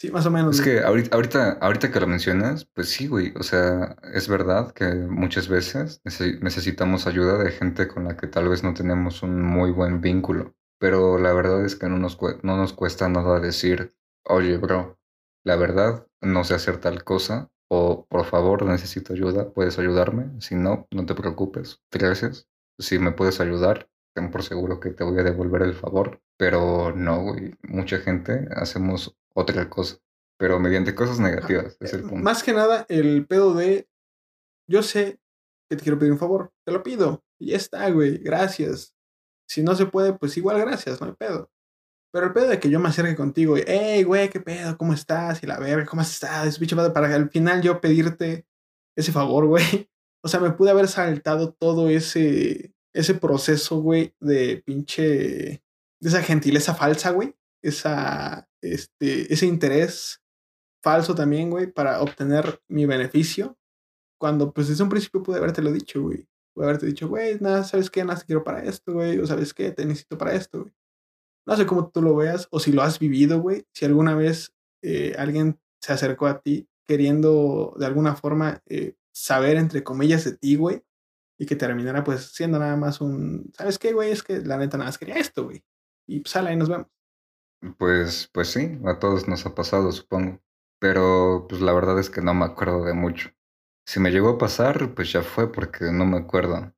Sí, más o menos. Es que ahorita, ahorita, ahorita que lo mencionas, pues sí, güey. O sea, es verdad que muchas veces necesitamos ayuda de gente con la que tal vez no tenemos un muy buen vínculo. Pero la verdad es que no nos, no nos cuesta nada decir, oye, bro, la verdad no sé hacer tal cosa. O por favor, necesito ayuda, puedes ayudarme. Si no, no te preocupes. Gracias. Si me puedes ayudar, ten por seguro que te voy a devolver el favor. Pero no, güey. Mucha gente hacemos otra cosa, pero mediante cosas negativas, es el punto. Más que nada, el pedo de, yo sé que te quiero pedir un favor, te lo pido, y ya está, güey, gracias. Si no se puede, pues igual gracias, no hay pedo. Pero el pedo de que yo me acerque contigo y, hey, güey, qué pedo, ¿cómo estás? Y la verga, ¿cómo has estado? Es bicho para que al final yo pedirte ese favor, *laughs* güey. O sea, me pude haber saltado todo ese, ese proceso, güey, de pinche, de esa gentileza falsa, güey. Esa, este, ese interés falso también, güey, para obtener mi beneficio. Cuando, pues, desde un principio pude haberte lo dicho, güey. Pude haberte dicho, güey, nada, ¿sabes qué? Nada, te quiero para esto, güey. O ¿sabes qué? Te necesito para esto, güey. No sé cómo tú lo veas o si lo has vivido, güey. Si alguna vez eh, alguien se acercó a ti queriendo de alguna forma eh, saber, entre comillas, de ti, güey. Y que terminara, pues, siendo nada más un, ¿sabes qué, güey? Es que la neta nada más quería esto, güey. Y pues, sale, ahí nos vemos. Pues, pues sí, a todos nos ha pasado, supongo. Pero pues la verdad es que no me acuerdo de mucho. Si me llegó a pasar, pues ya fue porque no me acuerdo.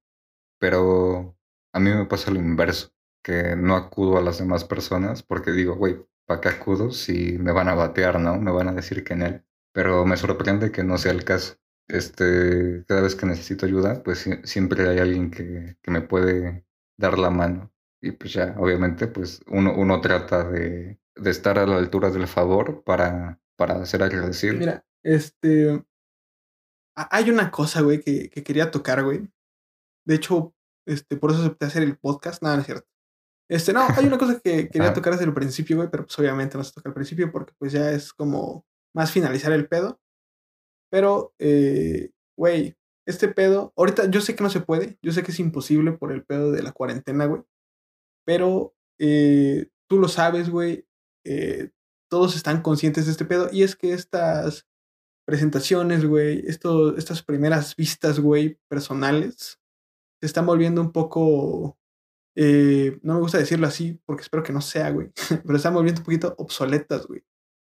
Pero a mí me pasa lo inverso, que no acudo a las demás personas porque digo, güey, ¿para qué acudo si me van a batear, no? Me van a decir que en él. Pero me sorprende que no sea el caso. Este, cada vez que necesito ayuda, pues siempre hay alguien que, que me puede dar la mano. Y pues ya, obviamente, pues uno, uno trata de, de estar a la altura del favor para, para ser agradecido. Mira, este. Hay una cosa, güey, que, que quería tocar, güey. De hecho, este, por eso acepté hacer el podcast. Nada, no es cierto. Este, no, hay una cosa que *laughs* quería tocar desde el principio, güey, pero pues obviamente no se toca al principio porque pues ya es como más finalizar el pedo. Pero, eh, güey, este pedo, ahorita yo sé que no se puede, yo sé que es imposible por el pedo de la cuarentena, güey. Pero eh, tú lo sabes, güey. Eh, todos están conscientes de este pedo. Y es que estas presentaciones, güey, estas primeras vistas, güey, personales, se están volviendo un poco eh, no me gusta decirlo así porque espero que no sea, güey. *laughs* Pero están volviendo un poquito obsoletas, güey.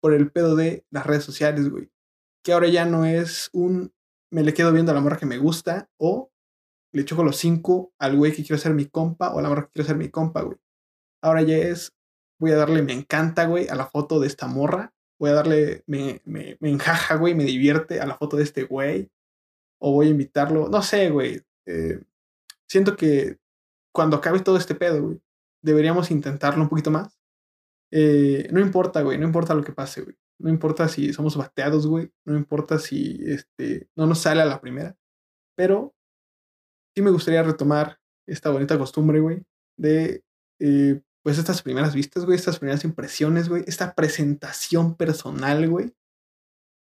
Por el pedo de las redes sociales, güey. Que ahora ya no es un me le quedo viendo a la morra que me gusta o le choco los cinco al güey que quiero ser mi compa o a la morra que quiero ser mi compa, güey. Ahora ya es voy a darle me encanta, güey, a la foto de esta morra. Voy a darle me, me, enjaja, güey, me divierte a la foto de este güey. O voy a invitarlo. No sé, güey. Eh, siento que cuando acabe todo este pedo, güey, deberíamos intentarlo un poquito más. Eh, no importa, güey, no importa lo que pase, güey. No importa si somos bateados, güey. No importa si este, no nos sale a la primera. Pero sí me gustaría retomar esta bonita costumbre, güey, de eh, pues estas primeras vistas, güey, estas primeras impresiones, güey, esta presentación personal, güey,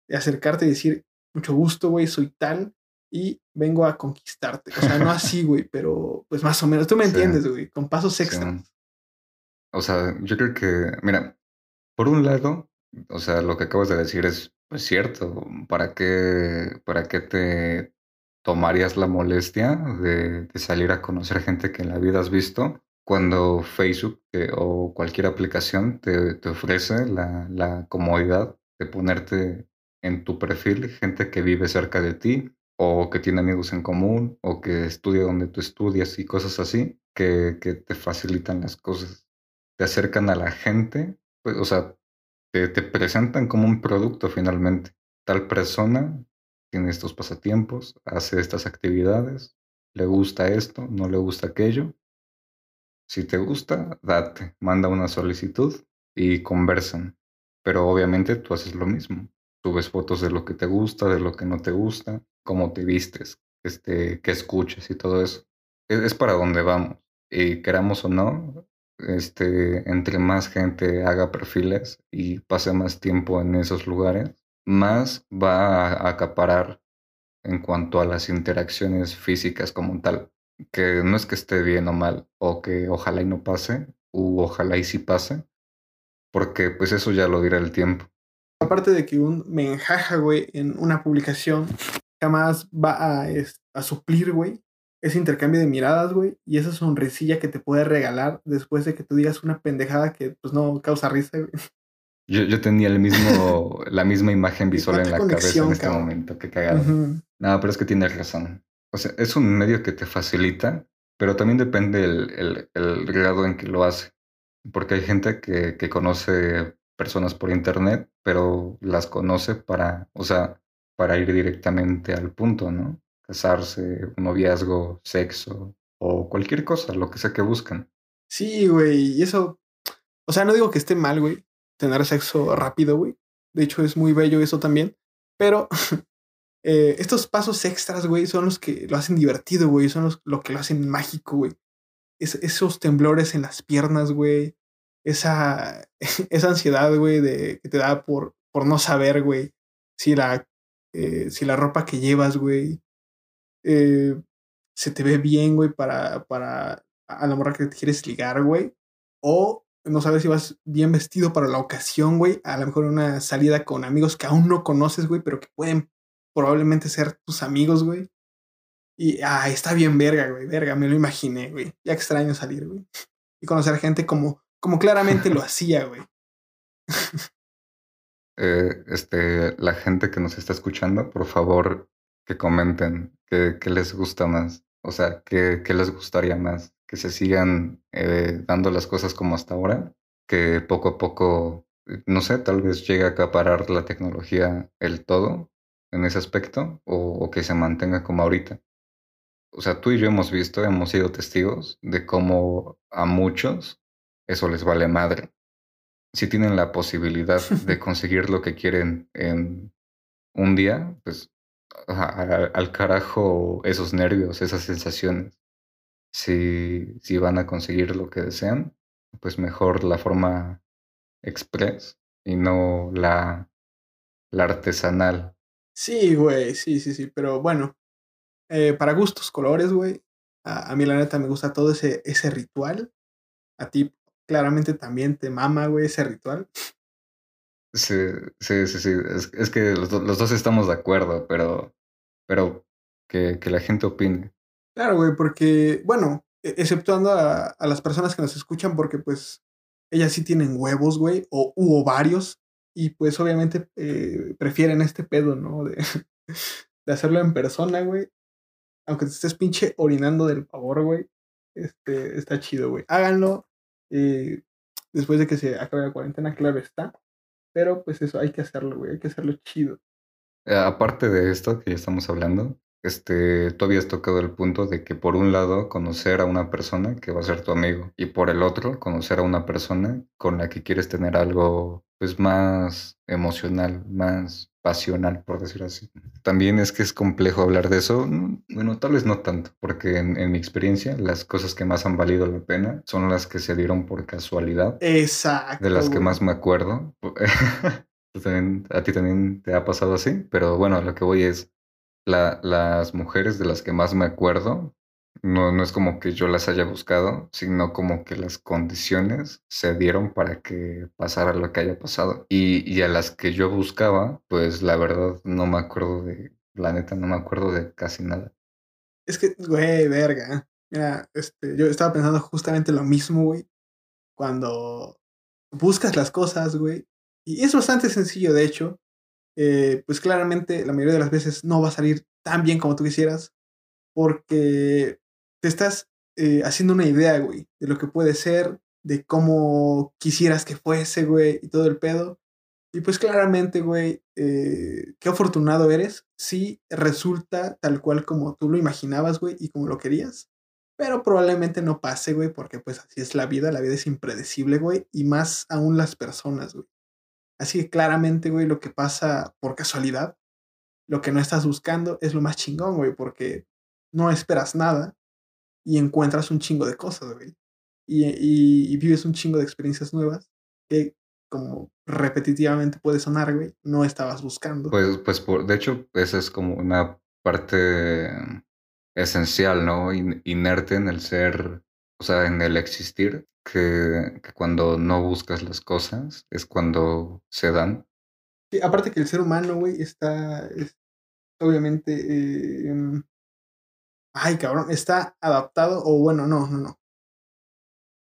de acercarte y decir, mucho gusto, güey, soy tal, y vengo a conquistarte. O sea, no *laughs* así, güey, pero pues más o menos. Tú me entiendes, güey, con pasos extras. O sea, yo creo que, mira, por un lado, o sea, lo que acabas de decir es pues, cierto. ¿Para qué, ¿Para qué te tomarías la molestia de, salir a conocer gente que en la vida has visto cuando Facebook o cualquier aplicación te, ofrece la, comodidad de ponerte en tu perfil gente que vive cerca de ti o que tiene amigos en común, o que estudia donde tú estudias y cosas así, que, te facilitan las cosas, te acercan a la gente, pues, o sea, te presentan como un producto finalmente. Tal persona tiene estos pasatiempos, hace estas actividades, le gusta esto, no le gusta aquello. Si te gusta, date, manda una solicitud y conversan. Pero obviamente tú haces lo mismo. Subes fotos de lo que te gusta, de lo que no te gusta, cómo te vistes, este, qué escuchas y todo eso. Es, para donde vamos. Y queramos o no, este, entre más gente haga perfiles y pase más tiempo en esos lugares, más va a acaparar en cuanto a las interacciones físicas como tal. Que no es que esté bien o mal, o que ojalá y no pase, u ojalá y sí pase, porque pues eso ya lo dirá el tiempo. Aparte de que un me enjaja, güey, en una publicación jamás va a, a suplir, güey, ese intercambio de miradas, güey, y esa sonrisilla que te puede regalar después de que tú digas una pendejada que pues no causa risa, güey. Yo, yo tenía el mismo, *laughs* la misma imagen visual en la cabeza en este momento, que cagado. No, pero es que tienes razón. O sea, es un medio que te facilita, pero también depende el, el, el grado en que lo hace. Porque hay gente que, que conoce personas por internet, pero las conoce para, o sea, para ir directamente al punto, ¿no? Casarse, un noviazgo, sexo o cualquier cosa, lo que sea que buscan. Sí, güey, y eso, o sea, no digo que esté mal, güey, tener sexo rápido, güey. De hecho, es muy bello eso también, pero *laughs* eh, estos pasos extras, güey, son los que lo hacen divertido, güey, son los lo que lo hacen mágico, güey. esos temblores en las piernas, güey. Esa, *laughs* esa ansiedad, güey, de, que te da por, por no saber, güey, si la eh, si la ropa que llevas, güey, eh, se te ve bien, güey, para, para a la morra que te quieres ligar, güey. O no sabes si vas bien vestido para la ocasión, güey. A lo mejor una salida con amigos que aún no conoces, güey, pero que pueden probablemente ser tus amigos, güey. Y, ah, está bien verga, güey, verga, me lo imaginé, güey. Ya extraño salir, güey. Y conocer gente como, como claramente lo *laughs* hacía, güey. Eh, este, la gente que nos está escuchando, por favor, que comenten qué, les gusta más. O sea, qué, les gustaría más. Que se sigan eh, dando las cosas como hasta ahora. Que poco a poco, no sé, tal vez llegue a acaparar la tecnología el todo en ese aspecto. o que se mantenga como ahorita. O sea, tú y yo hemos visto, hemos sido testigos de cómo a muchos eso les vale madre si tienen la posibilidad de *laughs* conseguir lo que quieren en un día, pues al, carajo esos nervios, esas sensaciones. Si, si van a conseguir lo que desean, pues mejor la forma express y no la, la artesanal. Sí, güey, sí, sí, sí, pero bueno, eh, para gustos, colores, güey. A, a, mí la neta me gusta todo ese, ese ritual. A ti claramente también te mama, güey, ese ritual. Sí, sí, sí, sí. Es, es que los, los, dos estamos de acuerdo, pero, pero que, que la gente opine. Claro, güey, porque, bueno, e, exceptuando a, a, las personas que nos escuchan, porque pues ellas sí tienen huevos, güey, o hubo varios, y pues obviamente eh, prefieren este pedo, ¿no? De, *laughs* de hacerlo en persona, güey. Aunque te estés pinche orinando del favor, güey. Este, está chido, güey. Háganlo. Eh, después de que se acabe la cuarentena, claro está. Pero pues eso, hay que hacerlo, güey. Hay que hacerlo chido. Eh, aparte de esto que ya estamos hablando, este, tú habías tocado el punto de que por un lado conocer a una persona que va a ser tu amigo y por el otro conocer a una persona con la que quieres tener algo pues más emocional, más pasional, por decir así. También es que es complejo hablar de eso. Bueno, tal vez no tanto, porque en, en, mi experiencia las cosas que más han valido la pena son las que se dieron por casualidad. Exacto. De las que más me acuerdo. *laughs* también, a ti también te ha pasado así, pero bueno, lo que voy es, la, las mujeres de las que más me acuerdo, no, no es como que yo las haya buscado, sino como que las condiciones se dieron para que pasara lo que haya pasado. Y, y a las que yo buscaba, pues la verdad no me acuerdo de, la neta no me acuerdo de casi nada. Es que, güey, verga. Mira, este, yo estaba pensando justamente lo mismo, güey. Cuando buscas las cosas, güey. Y es bastante sencillo, de hecho. Eh, pues claramente la mayoría de las veces no va a salir tan bien como tú quisieras. Porque te estás eh, haciendo una idea, güey, de lo que puede ser, de cómo quisieras que fuese, güey, y todo el pedo. Y pues claramente, güey, eh, qué afortunado eres si resulta tal cual como tú lo imaginabas, güey, y como lo querías. Pero probablemente no pase, güey, porque pues así es la vida, la vida es impredecible, güey, y más aún las personas, güey. Así que claramente, güey, lo que pasa por casualidad, lo que no estás buscando es lo más chingón, güey, porque no esperas nada y encuentras un chingo de cosas, güey. Y, y, vives un chingo de experiencias nuevas que, como repetitivamente puede sonar, güey, no estabas buscando. Pues, pues por, de hecho, esa es como una parte esencial, ¿no? In, inerte en el ser, o sea, en el existir, que, que, cuando no buscas las cosas es cuando se dan. Sí, aparte que el ser humano, güey, está, es, obviamente, eh, Ay, cabrón, está adaptado, o bueno, no, no, no.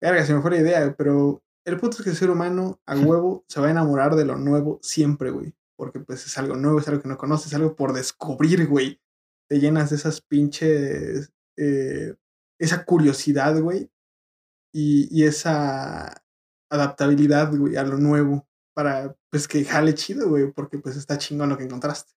Verga, se me fue la idea, pero el punto es que el ser humano a *laughs* huevo se va a enamorar de lo nuevo siempre, güey. Porque pues es algo nuevo, es algo que no conoces, es algo por descubrir, güey. Te llenas de esas pinches... Eh, esa curiosidad, güey. Y, y esa adaptabilidad, güey, a lo nuevo. Para, pues, que jale chido, güey. Porque pues está chingón lo que encontraste.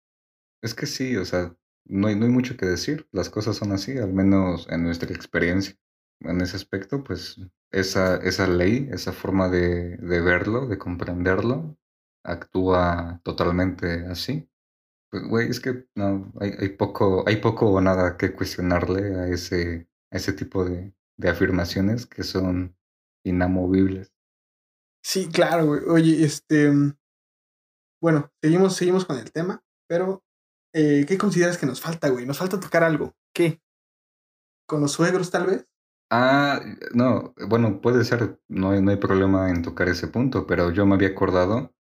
Es que sí, o sea, no hay, no hay mucho que decir, las cosas son así, al menos en nuestra experiencia. En ese aspecto, pues esa, esa ley, esa forma de, de verlo, de comprenderlo, actúa totalmente así. Pues, güey, es que no, hay, hay, poco, hay poco o nada que cuestionarle a ese, ese tipo de, de afirmaciones que son inamovibles. Sí, claro, güey. Oye, este. Bueno, seguimos, seguimos con el tema, pero eh, ¿qué consideras que nos falta, güey? Nos falta tocar algo. ¿Qué? ¿Con los suegros, tal vez? Ah, no, bueno, puede ser, no hay, no hay problema en tocar ese punto, pero yo me había acordado,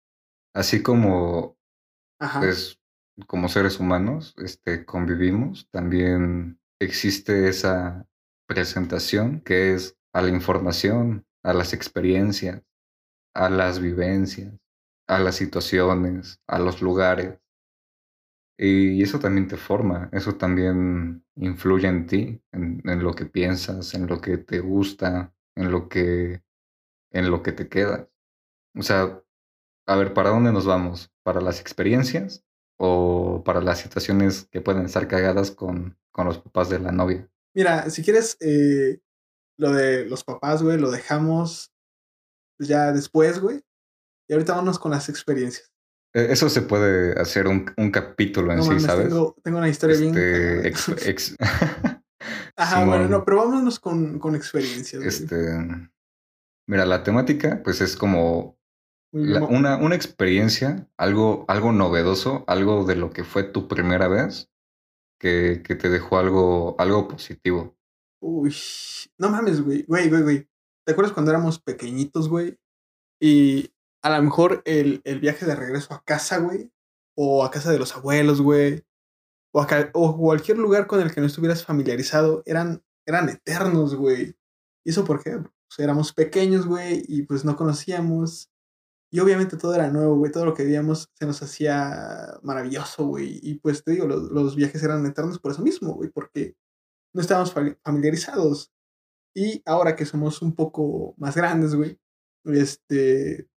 así como, Ajá. pues, como seres humanos, este, convivimos, también existe esa presentación que es a la información, a las experiencias, a las vivencias, a las situaciones, a los lugares. Y eso también te forma, eso también influye en ti, en, lo que piensas, en lo que te gusta, en lo que, en lo que te queda. O sea, a ver, ¿para dónde nos vamos? ¿Para las experiencias o para las situaciones que pueden estar cagadas con, con los papás de la novia? Mira, si quieres, eh, lo de los papás, güey, lo dejamos ya después, güey. Y ahorita vamos con las experiencias. Eso se puede hacer un, un capítulo en no, sí, mames, ¿sabes? Tengo, tengo, una historia este, bien. Ex, *laughs* ex... *laughs* Ajá, Simón, bueno, no, pero vámonos con, con experiencias. Este. Mira, la temática, pues es como una, una experiencia, algo, algo novedoso, algo de lo que fue tu primera vez, que, te dejó algo, algo positivo. Uy, no mames, güey, güey, güey. ¿Te acuerdas cuando éramos pequeñitos, güey? Y a lo mejor el, el viaje de regreso a casa, güey, o a casa de los abuelos, güey, o, o cualquier lugar con el que no estuvieras familiarizado, eran, eran eternos, güey. ¿Y eso por qué? Pues éramos pequeños, güey, y pues no conocíamos. Y obviamente todo era nuevo, güey. Todo lo que veíamos se nos hacía maravilloso, güey. Y pues te digo, los, los viajes eran eternos por eso mismo, güey, porque no estábamos familiarizados. Y ahora que somos un poco más grandes, güey, este,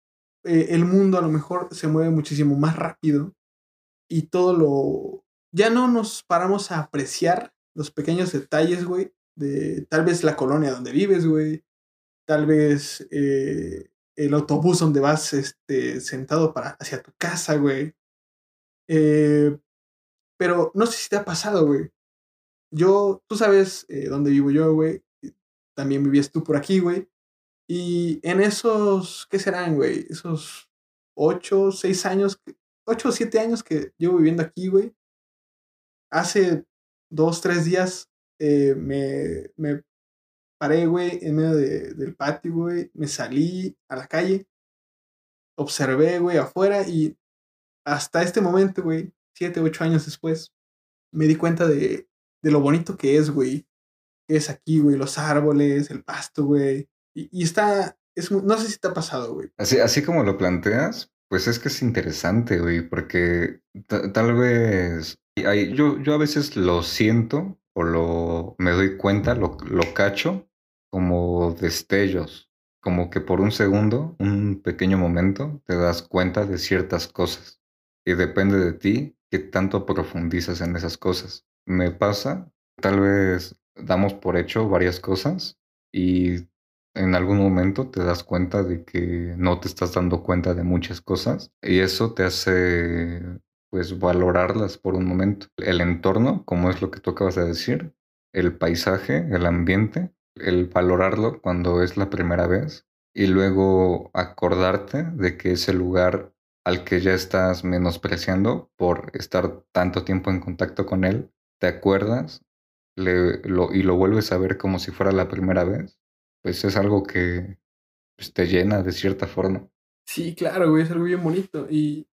eh, el mundo a lo mejor se mueve muchísimo más rápido y todo lo... Ya no nos paramos a apreciar los pequeños detalles, güey, de tal vez la colonia donde vives, güey, tal vez eh, el autobús donde vas este, sentado para, hacia tu casa, güey. Eh, pero no sé si te ha pasado, güey. Yo, tú sabes dónde vivo yo, güey. También vivías tú por aquí, güey. Y en esos, ¿qué serán, güey? Esos ocho, seis años, ocho o siete años que llevo viviendo aquí, güey. Hace dos, tres días eh, me paré, güey, en medio de, del patio, güey. Me salí a la calle, observé, güey, afuera y hasta este momento, güey, siete, ocho años después, me di cuenta de, de lo bonito que es, güey. Es aquí, güey, los árboles, el pasto, güey y, está, es, no sé si te ha pasado, güey. Así, así como lo planteas, pues es que es interesante, güey, porque tal vez yo, yo a veces lo siento o lo me doy cuenta, lo, lo cacho como destellos, como que por un segundo, un pequeño momento, te das cuenta de ciertas cosas y depende de ti qué tanto profundizas en esas cosas. Me pasa, tal vez damos por hecho varias cosas y en algún momento te das cuenta de que no te estás dando cuenta de muchas cosas y eso te hace pues valorarlas por un momento. El entorno, como es lo que tú acabas de decir, el paisaje, el ambiente, el valorarlo cuando es la primera vez y luego acordarte de que ese lugar al que ya estás menospreciando por estar tanto tiempo en contacto con él, te acuerdas lo, y lo vuelves a ver como si fuera la primera vez pues es algo que pues, te llena de cierta forma. Sí, claro, güey, es algo bien bonito. Y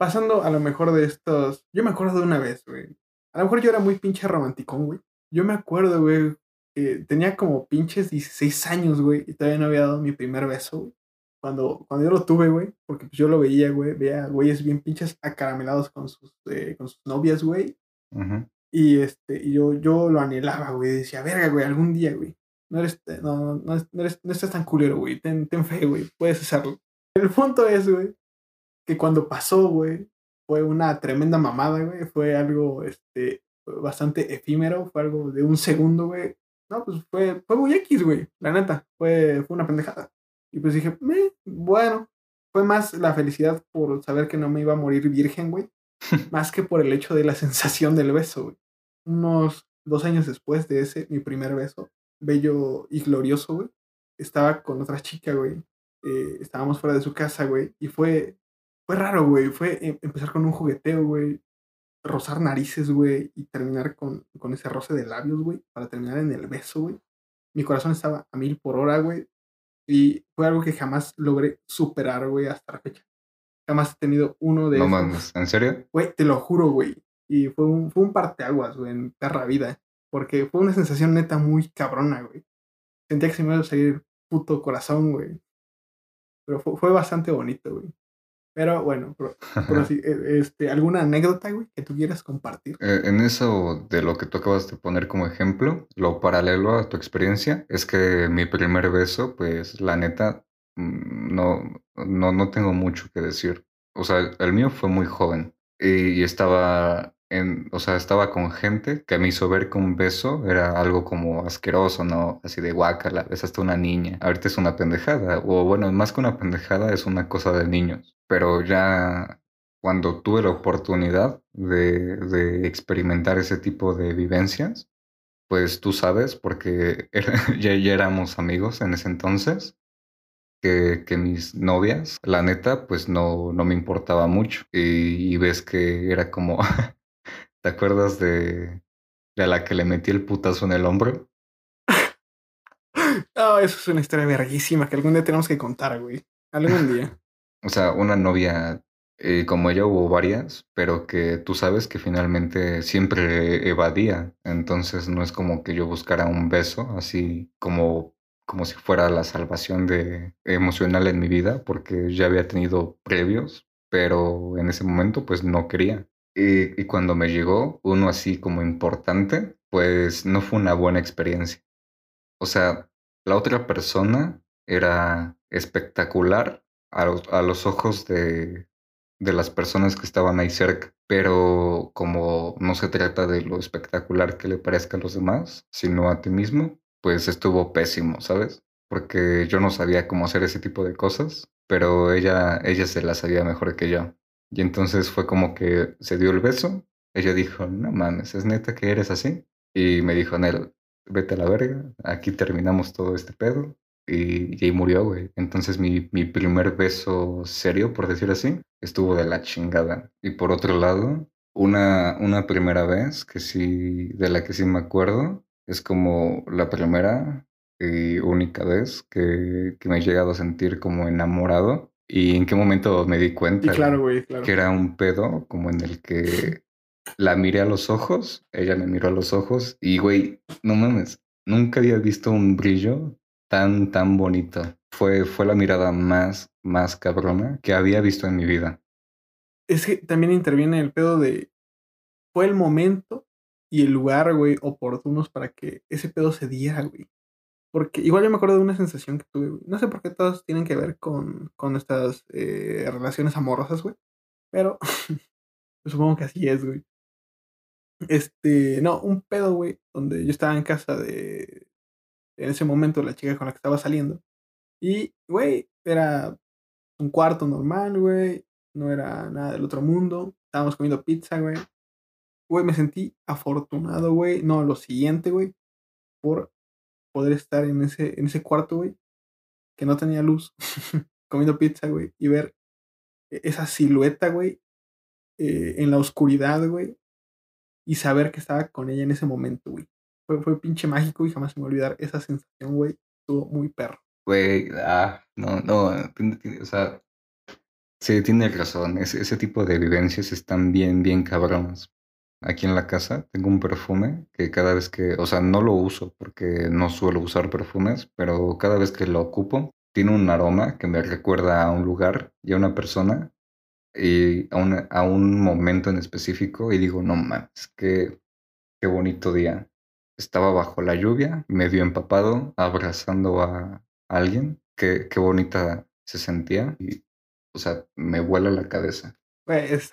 pasando a lo mejor de estos, yo me acuerdo de una vez, güey. A lo mejor yo era muy pinche romanticón, güey. Yo me acuerdo, güey, que tenía como pinches 16 años, güey, y todavía no había dado mi primer beso, güey. Cuando, cuando yo lo tuve, güey, porque pues yo lo veía, güey, veía güeyes bien pinches acaramelados con sus, eh, con sus novias, güey. Y este, y yo, yo lo anhelaba, güey. Decía, verga, güey, algún día, güey no eres, no, no, eres, no estás tan culero, güey. Ten, ten fe, güey. Puedes hacerlo. El punto es, güey, que cuando pasó, güey, fue una tremenda mamada, güey. Fue algo, este, bastante efímero. Fue algo de un segundo, güey. No, pues fue, fue muy X, güey. La neta. Fue, fue una pendejada. Y pues dije, bueno. Fue más la felicidad por saber que no me iba a morir virgen, güey. *laughs* más que por el hecho de la sensación del beso, güey. Unos dos años después de ese, mi primer beso, bello y glorioso, güey. Estaba con otra chica, güey. Eh, estábamos fuera de su casa, güey. Y fue, fue raro, güey. Fue em, empezar con un jugueteo, güey. Rozar narices, güey. Y terminar con, con ese roce de labios, güey. Para terminar en el beso, güey. Mi corazón estaba a mil por hora, güey. Y fue algo que jamás logré superar, güey, hasta la fecha. Jamás he tenido uno de No mames, ¿en serio? Güey, te lo juro, güey. Y fue un, fue un parteaguas, güey, en perra vida. Porque fue una sensación neta muy cabrona, güey. Sentía que se me iba a salir puto corazón, güey. Pero fue, bastante bonito, güey. Pero bueno, pero, *laughs* e, este, ¿alguna anécdota, güey, que tú quieras compartir? Eh, en eso de lo que tú acabas de poner como ejemplo, lo paralelo a tu experiencia, es que mi primer beso, pues la neta, mm, no, no, no tengo mucho que decir. O sea, el mío fue muy joven y estaba o sea, estaba con gente que me hizo ver que un beso era algo como asqueroso, ¿no? Así de guácala, hasta una niña. Ahorita es una pendejada, o bueno, más que una pendejada, es una cosa de niños. Pero ya cuando tuve la oportunidad de, de experimentar ese tipo de vivencias, pues tú sabes, porque *laughs* ya, ya éramos amigos en ese entonces, que, que, mis novias, la neta, pues no, no me importaba mucho. Y, y ves que era como, *laughs* ¿te acuerdas de, de la que le metí el putazo en el hombro? No, *laughs* eso es una historia verguísima que algún día tenemos que contar, güey. Algún día. *laughs* o sea, una novia eh, como ella hubo varias, pero que tú sabes que finalmente siempre evadía. Entonces no es como que yo buscara un beso, así como, como si fuera la salvación de, emocional en mi vida, porque ya había tenido previos, pero en ese momento pues no quería. Y, cuando me llegó uno así como importante, pues no fue una buena experiencia. O sea, la otra persona era espectacular a los, a los ojos de, de las personas que estaban ahí cerca, pero como no se trata de lo espectacular que le parezca a los demás, sino a ti mismo, pues estuvo pésimo, ¿sabes? Porque yo no sabía cómo hacer ese tipo de cosas, pero ella, ella se las sabía mejor que yo. Y entonces fue como que se dio el beso, ella dijo, no mames, ¿es neta que eres así? Y me dijo, Nel, vete a la verga, aquí terminamos todo este pedo. Y, y murió, güey. Entonces mi, mi primer beso serio, por decir así, estuvo de la chingada. Y por otro lado, una, una primera vez que sí, de la que sí me acuerdo, es como la primera y única vez que, que me he llegado a sentir como enamorado. ¿Y en qué momento me di cuenta? Y claro, güey, claro. Que era un pedo como en el que la miré a los ojos, ella me miró a los ojos y, güey, no mames, nunca había visto un brillo tan, tan bonito. Fue, fue la mirada más, más cabrona que había visto en mi vida. Es que también interviene el pedo de. Fue el momento y el lugar, güey, oportunos para que ese pedo se diera, güey. Porque igual yo me acuerdo de una sensación que tuve, güey. No sé por qué todos tienen que ver con, con nuestras eh, relaciones amorosas, güey. Pero *laughs* supongo que así es, güey. Este, no, un pedo, güey, donde yo estaba en casa de, en ese momento, la chica con la que estaba saliendo. Y, güey, era un cuarto normal, güey. No era nada del otro mundo. Estábamos comiendo pizza, güey. Güey, me sentí afortunado, güey. No, lo siguiente, güey. Por poder estar en ese, en ese cuarto, güey. Que no tenía luz. *laughs* comiendo pizza, güey. Y ver e, esa silueta, güey. Eh, en la oscuridad, güey. Y saber que estaba con ella en ese momento, güey. Fue, fue pinche mágico y jamás me va a olvidar esa sensación, güey. Estuvo muy perro. Güey, ah, no, no, o sea, sí, tienes razón. Ese, ese tipo de vivencias están bien, bien cabronas. Aquí en la casa tengo un perfume que cada vez que, o sea, no lo uso porque no suelo usar perfumes, pero cada vez que lo ocupo, tiene un aroma que me recuerda a un lugar y a una persona y a un, a un momento en específico y digo, no mames, qué, qué bonito día. Estaba bajo la lluvia, medio empapado, abrazando a alguien. Qué, qué bonita se sentía y, o sea, me vuela la cabeza. Güey, es,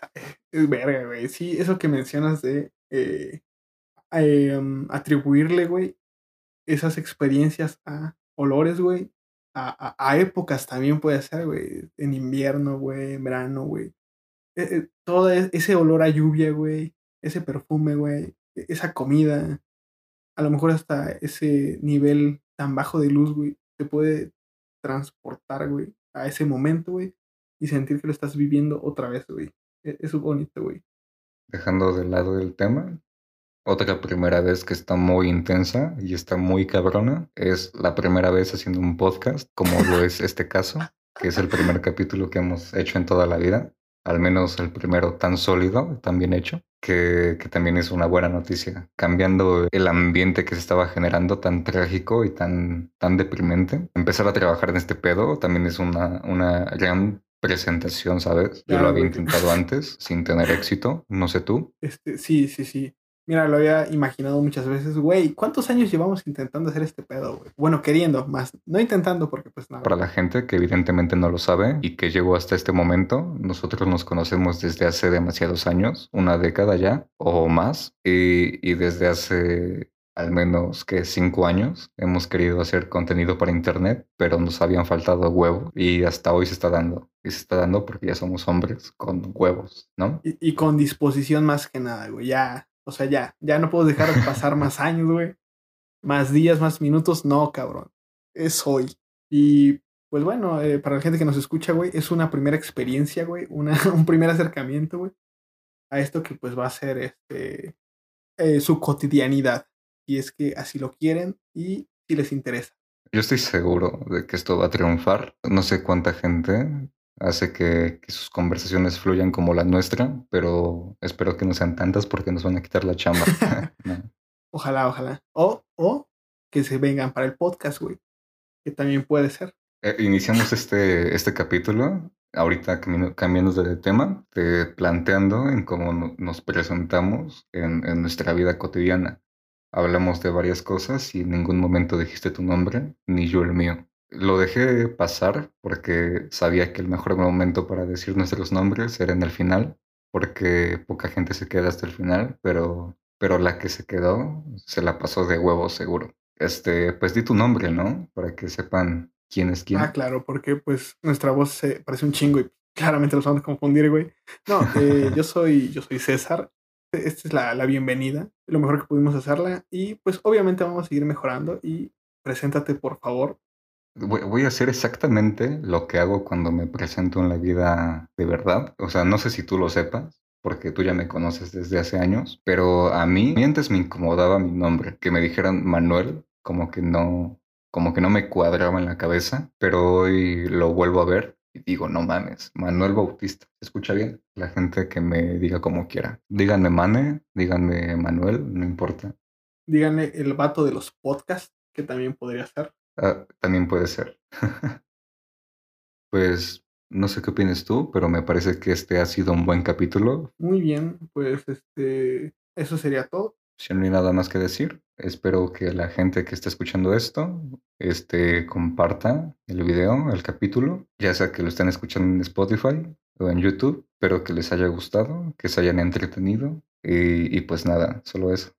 es verga, güey. Sí, eso que mencionas de eh, eh, um, atribuirle, güey, esas experiencias a olores, güey. A, a, a, épocas también puede ser, güey. En invierno, güey, en verano, güey. Eh, todo ese olor a lluvia, güey. Ese perfume, güey. E, esa comida a lo mejor hasta ese nivel tan bajo de luz, güey, te puede transportar, güey, a ese momento, güey, y sentir que lo estás viviendo otra vez, güey. E-, es bonito, güey. Dejando de lado el tema, otra primera vez que está muy intensa y está muy cabrona es la primera vez haciendo un podcast, como lo es este caso, que es el primer capítulo que hemos hecho en toda la vida, al menos el primero tan sólido, tan bien hecho que, que, también es una buena noticia, cambiando el ambiente que se estaba generando tan trágico y tan, tan deprimente. Empezar a trabajar en este pedo también es una, una gran presentación, ¿sabes? Yo lo había intentado *laughs* antes sin tener éxito, no sé tú. Este, sí, sí, sí. Mira, lo había imaginado muchas veces, güey, ¿cuántos años llevamos intentando hacer este pedo, güey? Bueno, queriendo, más, no intentando porque pues nada. Para la gente que evidentemente no lo sabe y que llegó hasta este momento, nosotros nos conocemos desde hace demasiados años, una década ya o más, y, y desde hace al menos que cinco años hemos querido hacer contenido para internet, pero nos habían faltado huevos y hasta hoy se está dando. Y se está dando porque ya somos hombres con huevos, ¿no? Y, y con disposición más que nada, güey. Ya o sea, ya, ya no puedo dejar de pasar *laughs* más años, güey. Más días, más minutos. No, cabrón. Es hoy. Y pues bueno, eh, para la gente que nos escucha, güey, es una primera experiencia, güey, una, *laughs* un primer acercamiento, güey, a esto que pues va a ser este, eh, su cotidianidad. Y es que así lo quieren y si les interesa. Yo estoy seguro de que esto va a triunfar. No sé cuánta gente hace que, que, sus conversaciones fluyan como la nuestra, pero espero que no sean tantas porque nos van a quitar la chamba. *laughs* *laughs* no. Ojalá, ojalá. O, o que se vengan para el podcast, güey. Que también puede ser. Eh, iniciamos este, este capítulo, ahorita cambiando de tema, te planteando en cómo nos presentamos en, en nuestra vida cotidiana. Hablamos de varias cosas y en ningún momento dijiste tu nombre, ni yo el mío. Lo dejé pasar porque sabía que el mejor momento para decir nuestros nombres era en el final, porque poca gente se queda hasta el final, pero, pero la que se quedó se la pasó de huevo seguro. Este, pues di tu nombre, ¿no? Para que sepan quién es quién. Ah, claro, porque pues nuestra voz se parece un chingo y claramente los vamos a confundir, güey. No, eh, yo soy, yo soy César. Esta es la, la bienvenida, lo mejor que pudimos hacerla y pues obviamente vamos a seguir mejorando y preséntate por favor. Voy a hacer exactamente lo que hago cuando me presento en la vida de verdad. O sea, no sé si tú lo sepas, porque tú ya me conoces desde hace años, pero a mí antes me incomodaba mi nombre, que me dijeran Manuel, como que no, como que no me cuadraba en la cabeza, pero hoy lo vuelvo a ver y digo, no mames, Manuel Bautista, escucha bien? La gente que me diga como quiera. Díganme Mane, díganme Manuel, no importa. Díganme el vato de los podcasts, que también podría ser. Ah, también puede ser. *laughs* pues no sé qué opinas tú, pero me parece que este ha sido un buen capítulo. Muy bien, pues este, eso sería todo. Si no hay nada más que decir, espero que la gente que está escuchando esto este, comparta el video, el capítulo, ya sea que lo estén escuchando en Spotify o en YouTube. Espero que les haya gustado, que se hayan entretenido y, y pues nada, solo eso.